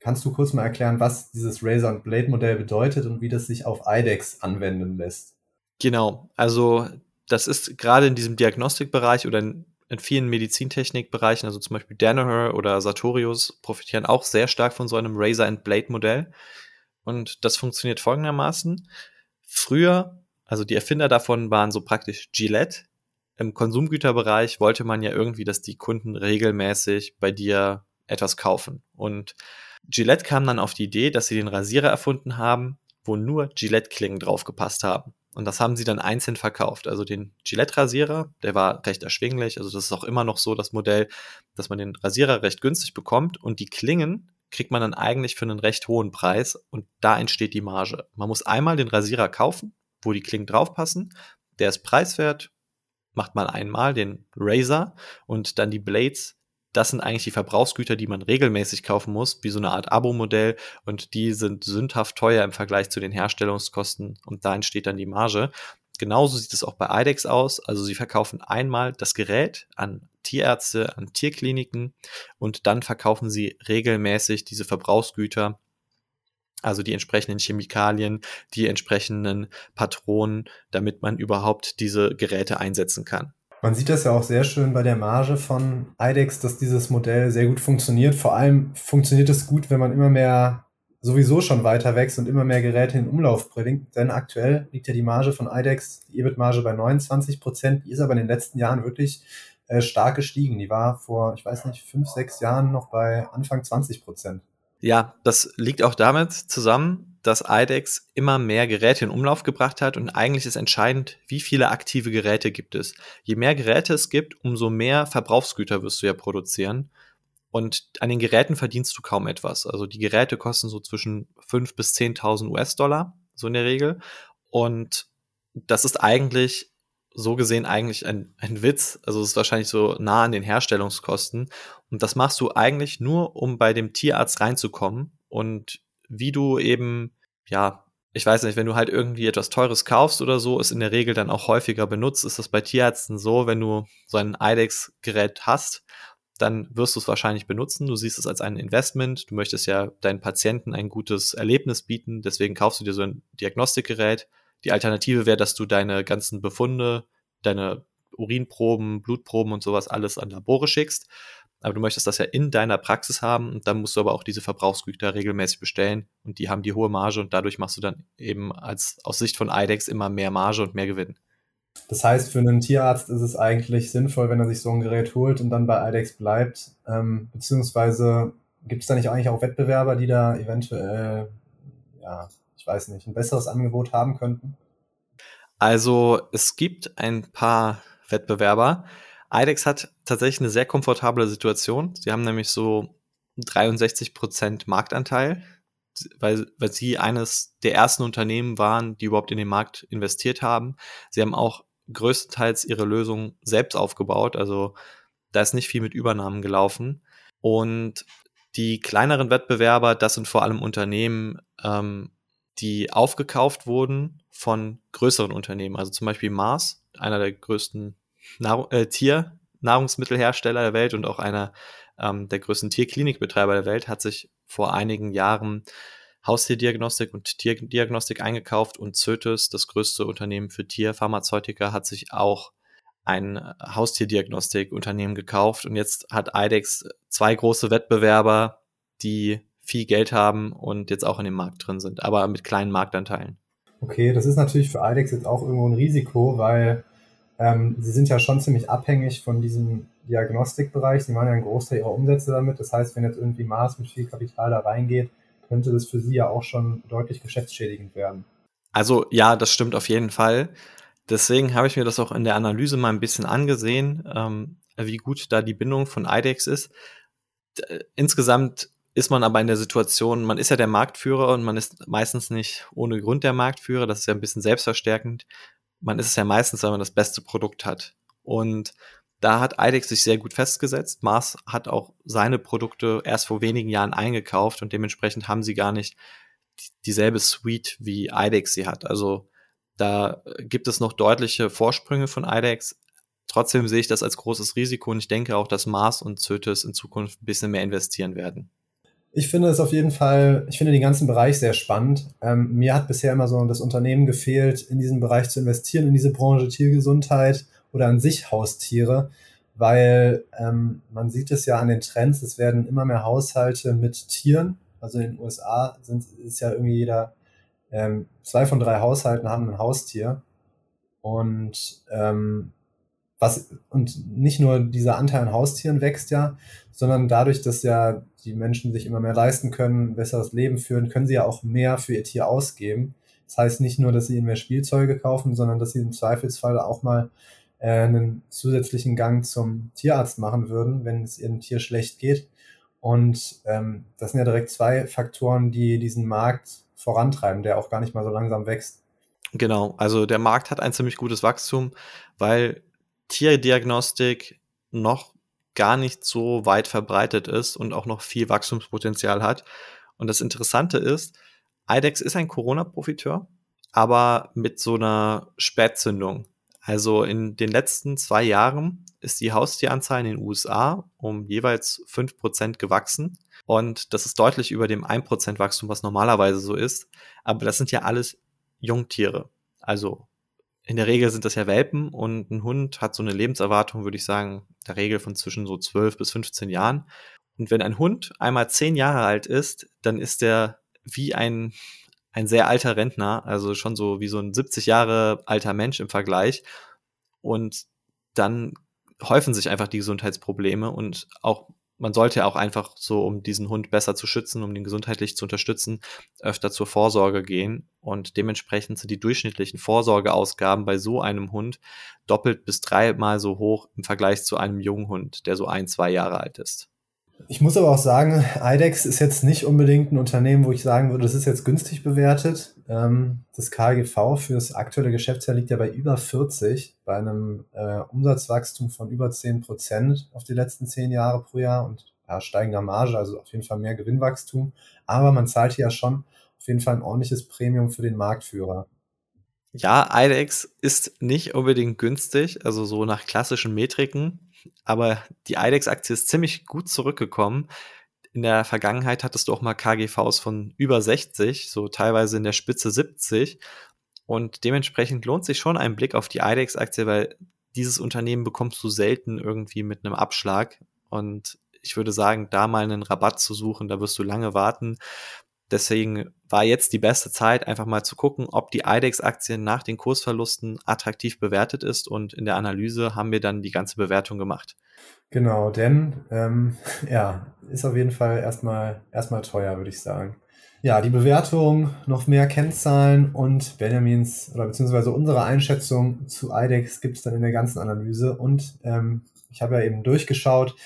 kannst du kurz mal erklären, was dieses Razor and Blade Modell bedeutet und wie das sich auf IDEX anwenden lässt? Genau, also das ist gerade in diesem Diagnostikbereich oder in, in vielen Medizintechnikbereichen, also zum Beispiel Danaher oder Sartorius, profitieren auch sehr stark von so einem Razor and Blade Modell. Und das funktioniert folgendermaßen. Früher, also die Erfinder davon waren so praktisch Gillette, im Konsumgüterbereich wollte man ja irgendwie, dass die Kunden regelmäßig bei dir etwas kaufen. Und Gillette kam dann auf die Idee, dass sie den Rasierer erfunden haben, wo nur Gillette-Klingen draufgepasst haben. Und das haben sie dann einzeln verkauft. Also den Gillette-Rasierer, der war recht erschwinglich. Also das ist auch immer noch so das Modell, dass man den Rasierer recht günstig bekommt und die Klingen kriegt man dann eigentlich für einen recht hohen Preis und da entsteht die Marge. Man muss einmal den Rasierer kaufen, wo die Klingen draufpassen. Der ist preiswert, macht man einmal den Razor und dann die Blades. Das sind eigentlich die Verbrauchsgüter, die man regelmäßig kaufen muss, wie so eine Art Abo-Modell. Und die sind sündhaft teuer im Vergleich zu den Herstellungskosten. Und da entsteht dann die Marge. Genauso sieht es auch bei IDEX aus. Also sie verkaufen einmal das Gerät an Tierärzte, an Tierkliniken und dann verkaufen sie regelmäßig diese Verbrauchsgüter also die entsprechenden Chemikalien, die entsprechenden Patronen, damit man überhaupt diese Geräte einsetzen kann. Man sieht das ja auch sehr schön bei der Marge von IDEX, dass dieses Modell sehr gut funktioniert. Vor allem funktioniert es gut, wenn man immer mehr sowieso schon weiter wächst und immer mehr Geräte in Umlauf bringt. Denn aktuell liegt ja die Marge von IDEX, die EBIT-Marge bei 29 Prozent. Die ist aber in den letzten Jahren wirklich äh, stark gestiegen. Die war vor, ich weiß nicht, fünf, sechs Jahren noch bei Anfang 20 Prozent. Ja, das liegt auch damit zusammen, dass IDEX immer mehr Geräte in Umlauf gebracht hat und eigentlich ist entscheidend, wie viele aktive Geräte gibt es. Je mehr Geräte es gibt, umso mehr Verbrauchsgüter wirst du ja produzieren. Und an den Geräten verdienst du kaum etwas. Also die Geräte kosten so zwischen 5.000 bis 10.000 US-Dollar, so in der Regel. Und das ist eigentlich so gesehen eigentlich ein, ein Witz. Also es ist wahrscheinlich so nah an den Herstellungskosten. Und das machst du eigentlich nur, um bei dem Tierarzt reinzukommen. Und wie du eben, ja, ich weiß nicht, wenn du halt irgendwie etwas Teures kaufst oder so, ist in der Regel dann auch häufiger benutzt. Ist das bei Tierärzten so, wenn du so ein IDEX-Gerät hast, dann wirst du es wahrscheinlich benutzen. Du siehst es als ein Investment. Du möchtest ja deinen Patienten ein gutes Erlebnis bieten. Deswegen kaufst du dir so ein Diagnostikgerät die Alternative wäre, dass du deine ganzen Befunde, deine Urinproben, Blutproben und sowas alles an Labore schickst. Aber du möchtest das ja in deiner Praxis haben und dann musst du aber auch diese Verbrauchsgüter regelmäßig bestellen und die haben die hohe Marge und dadurch machst du dann eben als aus Sicht von IDEX immer mehr Marge und mehr Gewinn. Das heißt, für einen Tierarzt ist es eigentlich sinnvoll, wenn er sich so ein Gerät holt und dann bei IDEX bleibt. Ähm, beziehungsweise gibt es da nicht eigentlich auch Wettbewerber, die da eventuell ja, ich weiß nicht, ein besseres Angebot haben könnten? Also es gibt ein paar Wettbewerber. IDEX hat tatsächlich eine sehr komfortable Situation. Sie haben nämlich so 63 Prozent Marktanteil, weil, weil sie eines der ersten Unternehmen waren, die überhaupt in den Markt investiert haben. Sie haben auch größtenteils ihre Lösung selbst aufgebaut. Also da ist nicht viel mit Übernahmen gelaufen. Und die kleineren Wettbewerber, das sind vor allem Unternehmen, ähm, die aufgekauft wurden von größeren Unternehmen. Also zum Beispiel Mars, einer der größten Nahrung, äh, Tiernahrungsmittelhersteller der Welt und auch einer ähm, der größten Tierklinikbetreiber der Welt, hat sich vor einigen Jahren Haustierdiagnostik und Tierdiagnostik eingekauft und Zötis, das größte Unternehmen für Tierpharmazeutika, hat sich auch ein Haustierdiagnostikunternehmen gekauft und jetzt hat IDEX zwei große Wettbewerber, die viel Geld haben und jetzt auch in dem Markt drin sind, aber mit kleinen Marktanteilen. Okay, das ist natürlich für IDEX jetzt auch irgendwo ein Risiko, weil ähm, sie sind ja schon ziemlich abhängig von diesem Diagnostikbereich. Sie machen ja einen Großteil ihrer Umsätze damit. Das heißt, wenn jetzt irgendwie Mars mit viel Kapital da reingeht, könnte das für sie ja auch schon deutlich geschäftsschädigend werden. Also ja, das stimmt auf jeden Fall. Deswegen habe ich mir das auch in der Analyse mal ein bisschen angesehen, ähm, wie gut da die Bindung von IDEX ist. D insgesamt ist man aber in der Situation, man ist ja der Marktführer und man ist meistens nicht ohne Grund der Marktführer. Das ist ja ein bisschen selbstverstärkend. Man ist es ja meistens, wenn man das beste Produkt hat. Und da hat IDEX sich sehr gut festgesetzt. Mars hat auch seine Produkte erst vor wenigen Jahren eingekauft und dementsprechend haben sie gar nicht dieselbe Suite wie IDEX sie hat. Also da gibt es noch deutliche Vorsprünge von IDEX. Trotzdem sehe ich das als großes Risiko und ich denke auch, dass Mars und Zötis in Zukunft ein bisschen mehr investieren werden. Ich finde es auf jeden Fall, ich finde den ganzen Bereich sehr spannend. Ähm, mir hat bisher immer so das Unternehmen gefehlt, in diesen Bereich zu investieren, in diese Branche Tiergesundheit oder an sich Haustiere, weil ähm, man sieht es ja an den Trends, es werden immer mehr Haushalte mit Tieren. Also in den USA sind, ist ja irgendwie jeder, ähm, zwei von drei Haushalten haben ein Haustier. Und ähm, was, und nicht nur dieser Anteil an Haustieren wächst ja, sondern dadurch, dass ja die Menschen sich immer mehr leisten können, ein besseres Leben führen, können sie ja auch mehr für ihr Tier ausgeben. Das heißt nicht nur, dass sie mehr Spielzeuge kaufen, sondern dass sie im Zweifelsfall auch mal äh, einen zusätzlichen Gang zum Tierarzt machen würden, wenn es ihrem Tier schlecht geht. Und ähm, das sind ja direkt zwei Faktoren, die diesen Markt vorantreiben, der auch gar nicht mal so langsam wächst. Genau, also der Markt hat ein ziemlich gutes Wachstum, weil Tierdiagnostik noch gar nicht so weit verbreitet ist und auch noch viel Wachstumspotenzial hat. Und das Interessante ist, IDEX ist ein Corona-Profiteur, aber mit so einer Spätzündung. Also in den letzten zwei Jahren ist die Haustieranzahl in den USA um jeweils fünf Prozent gewachsen. Und das ist deutlich über dem 1% Wachstum, was normalerweise so ist. Aber das sind ja alles Jungtiere. Also in der Regel sind das ja Welpen und ein Hund hat so eine Lebenserwartung, würde ich sagen, der Regel von zwischen so 12 bis 15 Jahren. Und wenn ein Hund einmal 10 Jahre alt ist, dann ist der wie ein, ein sehr alter Rentner, also schon so wie so ein 70 Jahre alter Mensch im Vergleich. Und dann häufen sich einfach die Gesundheitsprobleme und auch man sollte auch einfach so, um diesen Hund besser zu schützen, um ihn gesundheitlich zu unterstützen, öfter zur Vorsorge gehen. Und dementsprechend sind die durchschnittlichen Vorsorgeausgaben bei so einem Hund doppelt bis dreimal so hoch im Vergleich zu einem jungen Hund, der so ein, zwei Jahre alt ist. Ich muss aber auch sagen, IDEX ist jetzt nicht unbedingt ein Unternehmen, wo ich sagen würde, das ist jetzt günstig bewertet. Ähm, das KGV für das aktuelle Geschäftsjahr liegt ja bei über 40, bei einem äh, Umsatzwachstum von über 10 Prozent auf die letzten zehn Jahre pro Jahr und steigender Marge, also auf jeden Fall mehr Gewinnwachstum. Aber man zahlt hier ja schon auf jeden Fall ein ordentliches Premium für den Marktführer. Ja, IDEX ist nicht unbedingt günstig, also so nach klassischen Metriken aber die IDEX-Aktie ist ziemlich gut zurückgekommen. In der Vergangenheit hattest du auch mal KGVs von über 60, so teilweise in der Spitze 70. Und dementsprechend lohnt sich schon ein Blick auf die IDEX-Aktie, weil dieses Unternehmen bekommst du selten irgendwie mit einem Abschlag. Und ich würde sagen, da mal einen Rabatt zu suchen, da wirst du lange warten. Deswegen war jetzt die beste Zeit, einfach mal zu gucken, ob die IDEX-Aktie nach den Kursverlusten attraktiv bewertet ist. Und in der Analyse haben wir dann die ganze Bewertung gemacht. Genau, denn ähm, ja, ist auf jeden Fall erstmal erstmal teuer, würde ich sagen. Ja, die Bewertung, noch mehr Kennzahlen und Benjamins oder beziehungsweise unsere Einschätzung zu IDEX gibt es dann in der ganzen Analyse. Und ähm, ich habe ja eben durchgeschaut,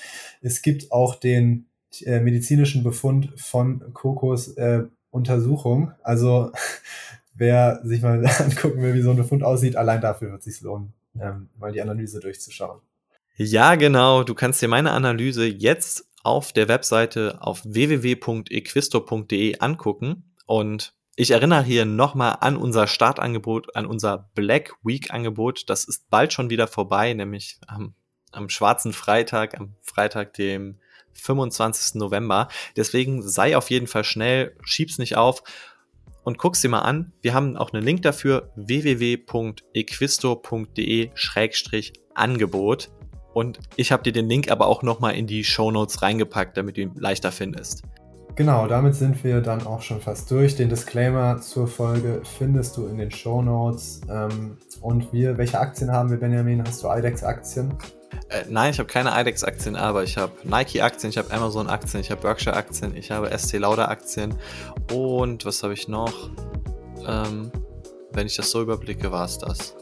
es gibt auch den äh, medizinischen Befund von Kokos äh, Untersuchung. Also wer sich mal angucken will, wie so ein Befund aussieht, allein dafür wird es sich lohnen, ähm, mal die Analyse durchzuschauen. Ja, genau. Du kannst dir meine Analyse jetzt auf der Webseite auf www.equisto.de angucken und ich erinnere hier nochmal an unser Startangebot, an unser Black Week Angebot. Das ist bald schon wieder vorbei, nämlich am, am schwarzen Freitag, am Freitag, dem 25. November. Deswegen sei auf jeden Fall schnell, schieb's nicht auf und guck's dir mal an. Wir haben auch einen Link dafür www.equisto.de-angebot und ich habe dir den Link aber auch nochmal in die Show Notes reingepackt, damit du ihn leichter findest. Genau, damit sind wir dann auch schon fast durch. Den Disclaimer zur Folge findest du in den Show Notes. Ähm, und wir, welche Aktien haben wir, Benjamin? Hast du IDEX-Aktien? Äh, nein, ich habe keine IDEX-Aktien, aber ich habe Nike-Aktien, ich habe Amazon-Aktien, ich habe Berkshire-Aktien, ich habe SC Lauder-Aktien und was habe ich noch? Ähm, wenn ich das so überblicke, war es das.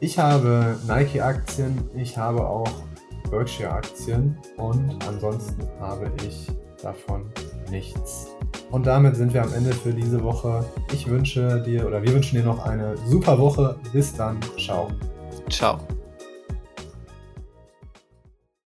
Ich habe Nike-Aktien, ich habe auch Berkshire-Aktien und ansonsten habe ich davon nichts. Und damit sind wir am Ende für diese Woche. Ich wünsche dir oder wir wünschen dir noch eine super Woche. Bis dann. Ciao. Ciao.